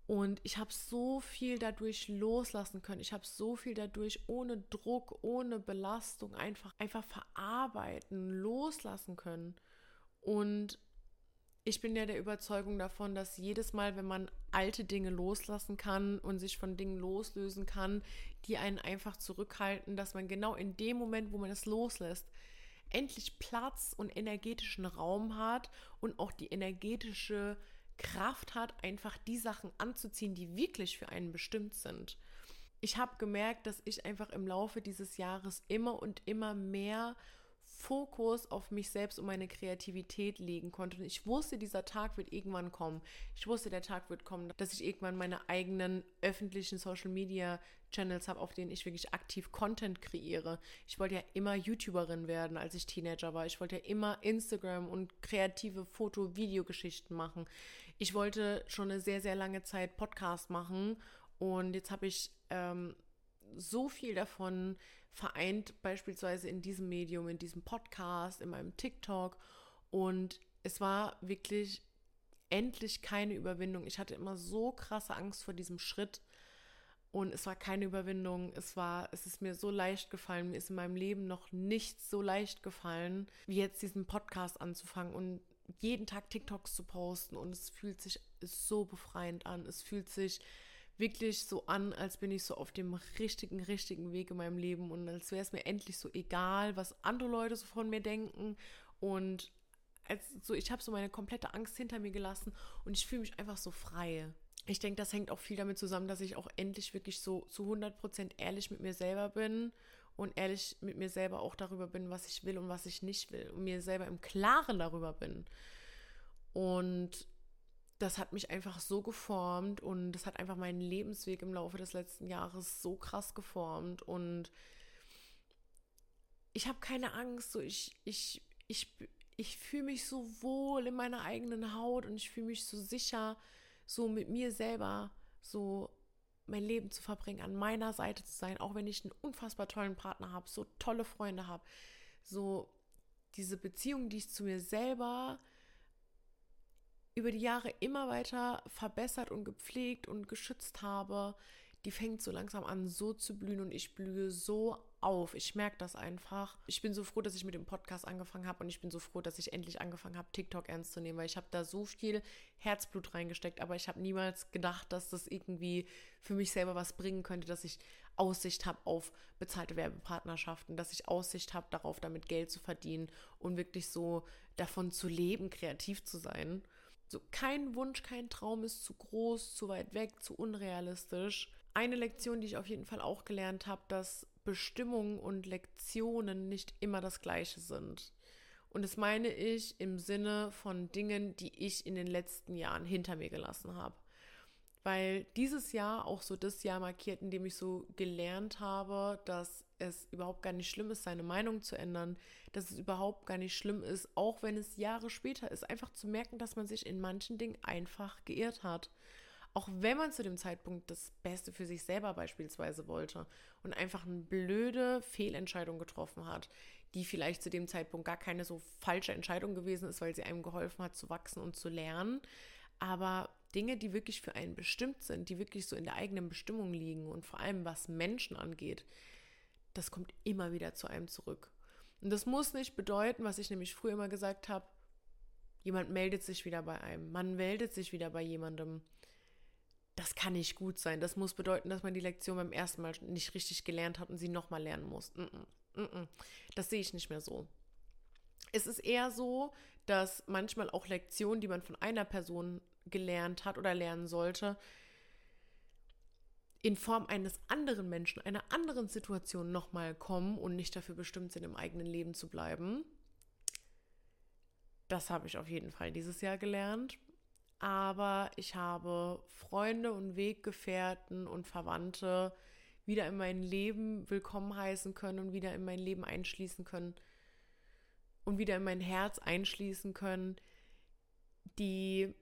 Und ich habe so viel dadurch loslassen können. Ich habe so viel dadurch ohne Druck, ohne Belastung einfach, einfach verarbeiten, loslassen können. Und ich bin ja der Überzeugung davon, dass jedes Mal, wenn man alte Dinge loslassen kann und sich von Dingen loslösen kann, die einen einfach zurückhalten, dass man genau in dem Moment, wo man es loslässt, endlich Platz und energetischen Raum hat und auch die energetische Kraft hat, einfach die Sachen anzuziehen, die wirklich für einen bestimmt sind. Ich habe gemerkt, dass ich einfach im Laufe dieses Jahres immer und immer mehr Fokus auf mich selbst und meine Kreativität legen konnte. Und ich wusste, dieser Tag wird irgendwann kommen. Ich wusste, der Tag wird kommen, dass ich irgendwann meine eigenen öffentlichen Social Media Channels habe, auf denen ich wirklich aktiv Content kreiere. Ich wollte ja immer YouTuberin werden, als ich Teenager war. Ich wollte ja immer Instagram und kreative Foto-Videogeschichten machen. Ich wollte schon eine sehr, sehr lange Zeit Podcast machen. Und jetzt habe ich ähm, so viel davon vereint, beispielsweise in diesem Medium, in diesem Podcast, in meinem TikTok. Und es war wirklich endlich keine Überwindung. Ich hatte immer so krasse Angst vor diesem Schritt. Und es war keine Überwindung. Es war, es ist mir so leicht gefallen. Mir ist in meinem Leben noch nichts so leicht gefallen, wie jetzt diesen Podcast anzufangen und jeden Tag TikToks zu posten. Und es fühlt sich so befreiend an. Es fühlt sich wirklich so an, als bin ich so auf dem richtigen, richtigen Weg in meinem Leben und als wäre es mir endlich so egal, was andere Leute so von mir denken und als so, ich habe so meine komplette Angst hinter mir gelassen und ich fühle mich einfach so frei. Ich denke, das hängt auch viel damit zusammen, dass ich auch endlich wirklich so zu 100% ehrlich mit mir selber bin und ehrlich mit mir selber auch darüber bin, was ich will und was ich nicht will und mir selber im Klaren darüber bin. Und das hat mich einfach so geformt und das hat einfach meinen Lebensweg im Laufe des letzten Jahres so krass geformt und ich habe keine Angst, so ich, ich, ich, ich fühle mich so wohl in meiner eigenen Haut und ich fühle mich so sicher, so mit mir selber so mein Leben zu verbringen, an meiner Seite zu sein, auch wenn ich einen unfassbar tollen Partner habe, so tolle Freunde habe, so diese Beziehung, die ich zu mir selber über die Jahre immer weiter verbessert und gepflegt und geschützt habe, die fängt so langsam an, so zu blühen und ich blühe so auf. Ich merke das einfach. Ich bin so froh, dass ich mit dem Podcast angefangen habe und ich bin so froh, dass ich endlich angefangen habe, TikTok ernst zu nehmen, weil ich habe da so viel Herzblut reingesteckt, aber ich habe niemals gedacht, dass das irgendwie für mich selber was bringen könnte, dass ich Aussicht habe auf bezahlte Werbepartnerschaften, dass ich Aussicht habe darauf, damit Geld zu verdienen und wirklich so davon zu leben, kreativ zu sein. So kein Wunsch, kein Traum ist zu groß, zu weit weg, zu unrealistisch. Eine Lektion, die ich auf jeden Fall auch gelernt habe, dass Bestimmungen und Lektionen nicht immer das gleiche sind. Und das meine ich im Sinne von Dingen, die ich in den letzten Jahren hinter mir gelassen habe. Weil dieses Jahr auch so das Jahr markiert, in dem ich so gelernt habe, dass es überhaupt gar nicht schlimm ist, seine Meinung zu ändern, dass es überhaupt gar nicht schlimm ist, auch wenn es Jahre später ist, einfach zu merken, dass man sich in manchen Dingen einfach geirrt hat. Auch wenn man zu dem Zeitpunkt das Beste für sich selber beispielsweise wollte und einfach eine blöde Fehlentscheidung getroffen hat, die vielleicht zu dem Zeitpunkt gar keine so falsche Entscheidung gewesen ist, weil sie einem geholfen hat zu wachsen und zu lernen. Aber Dinge, die wirklich für einen bestimmt sind, die wirklich so in der eigenen Bestimmung liegen und vor allem was Menschen angeht, das kommt immer wieder zu einem zurück. Und das muss nicht bedeuten, was ich nämlich früher immer gesagt habe, jemand meldet sich wieder bei einem, man meldet sich wieder bei jemandem das kann nicht gut sein. Das muss bedeuten, dass man die Lektion beim ersten Mal nicht richtig gelernt hat und sie nochmal lernen muss. Mm -mm, mm das sehe ich nicht mehr so. Es ist eher so, dass manchmal auch Lektionen, die man von einer Person gelernt hat oder lernen sollte, in Form eines anderen Menschen, einer anderen Situation nochmal kommen und nicht dafür bestimmt sind, im eigenen Leben zu bleiben. Das habe ich auf jeden Fall dieses Jahr gelernt aber ich habe Freunde und Weggefährten und Verwandte wieder in mein Leben willkommen heißen können und wieder in mein Leben einschließen können und wieder in mein Herz einschließen können, die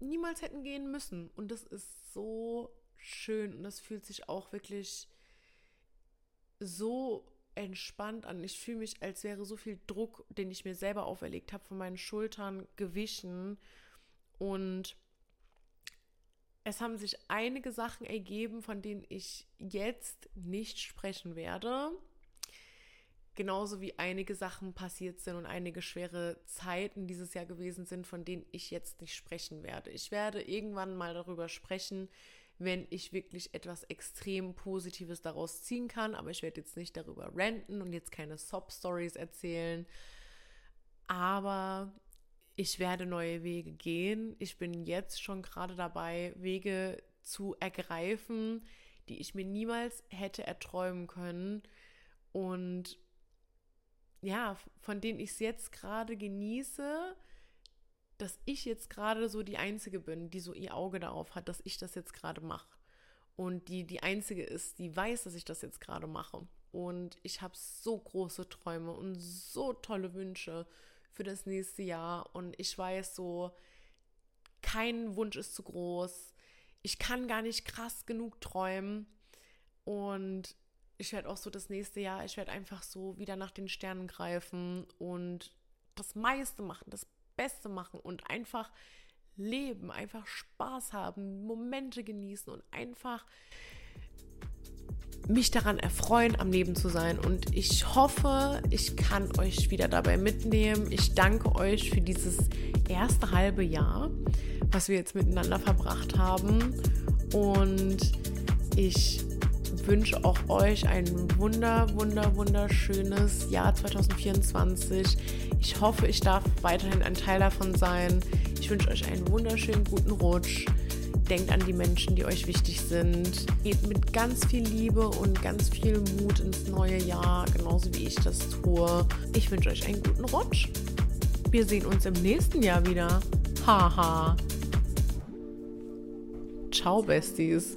niemals hätten gehen müssen. Und das ist so schön und das fühlt sich auch wirklich so entspannt an. Ich fühle mich, als wäre so viel Druck, den ich mir selber auferlegt habe, von meinen Schultern gewichen und es haben sich einige Sachen ergeben, von denen ich jetzt nicht sprechen werde. Genauso wie einige Sachen passiert sind und einige schwere Zeiten dieses Jahr gewesen sind, von denen ich jetzt nicht sprechen werde. Ich werde irgendwann mal darüber sprechen, wenn ich wirklich etwas extrem Positives daraus ziehen kann. Aber ich werde jetzt nicht darüber ranten und jetzt keine Sob-Stories erzählen. Aber ich werde neue Wege gehen. Ich bin jetzt schon gerade dabei, Wege zu ergreifen, die ich mir niemals hätte erträumen können. Und ja, von denen ich es jetzt gerade genieße, dass ich jetzt gerade so die Einzige bin, die so ihr Auge darauf hat, dass ich das jetzt gerade mache. Und die die Einzige ist, die weiß, dass ich das jetzt gerade mache. Und ich habe so große Träume und so tolle Wünsche für das nächste Jahr. Und ich weiß so, kein Wunsch ist zu groß. Ich kann gar nicht krass genug träumen. Und ich werde auch so das nächste Jahr, ich werde einfach so wieder nach den Sternen greifen und das meiste machen, das Beste machen und einfach leben, einfach Spaß haben, Momente genießen und einfach mich daran erfreuen, am Leben zu sein. Und ich hoffe, ich kann euch wieder dabei mitnehmen. Ich danke euch für dieses erste halbe Jahr, was wir jetzt miteinander verbracht haben. Und ich wünsche auch euch ein wunder, wunder, wunderschönes Jahr 2024. Ich hoffe, ich darf weiterhin ein Teil davon sein. Ich wünsche euch einen wunderschönen guten Rutsch. Denkt an die Menschen, die euch wichtig sind. Geht mit ganz viel Liebe und ganz viel Mut ins neue Jahr, genauso wie ich das tue. Ich wünsche euch einen guten Rutsch. Wir sehen uns im nächsten Jahr wieder. Haha. Ciao, Besties.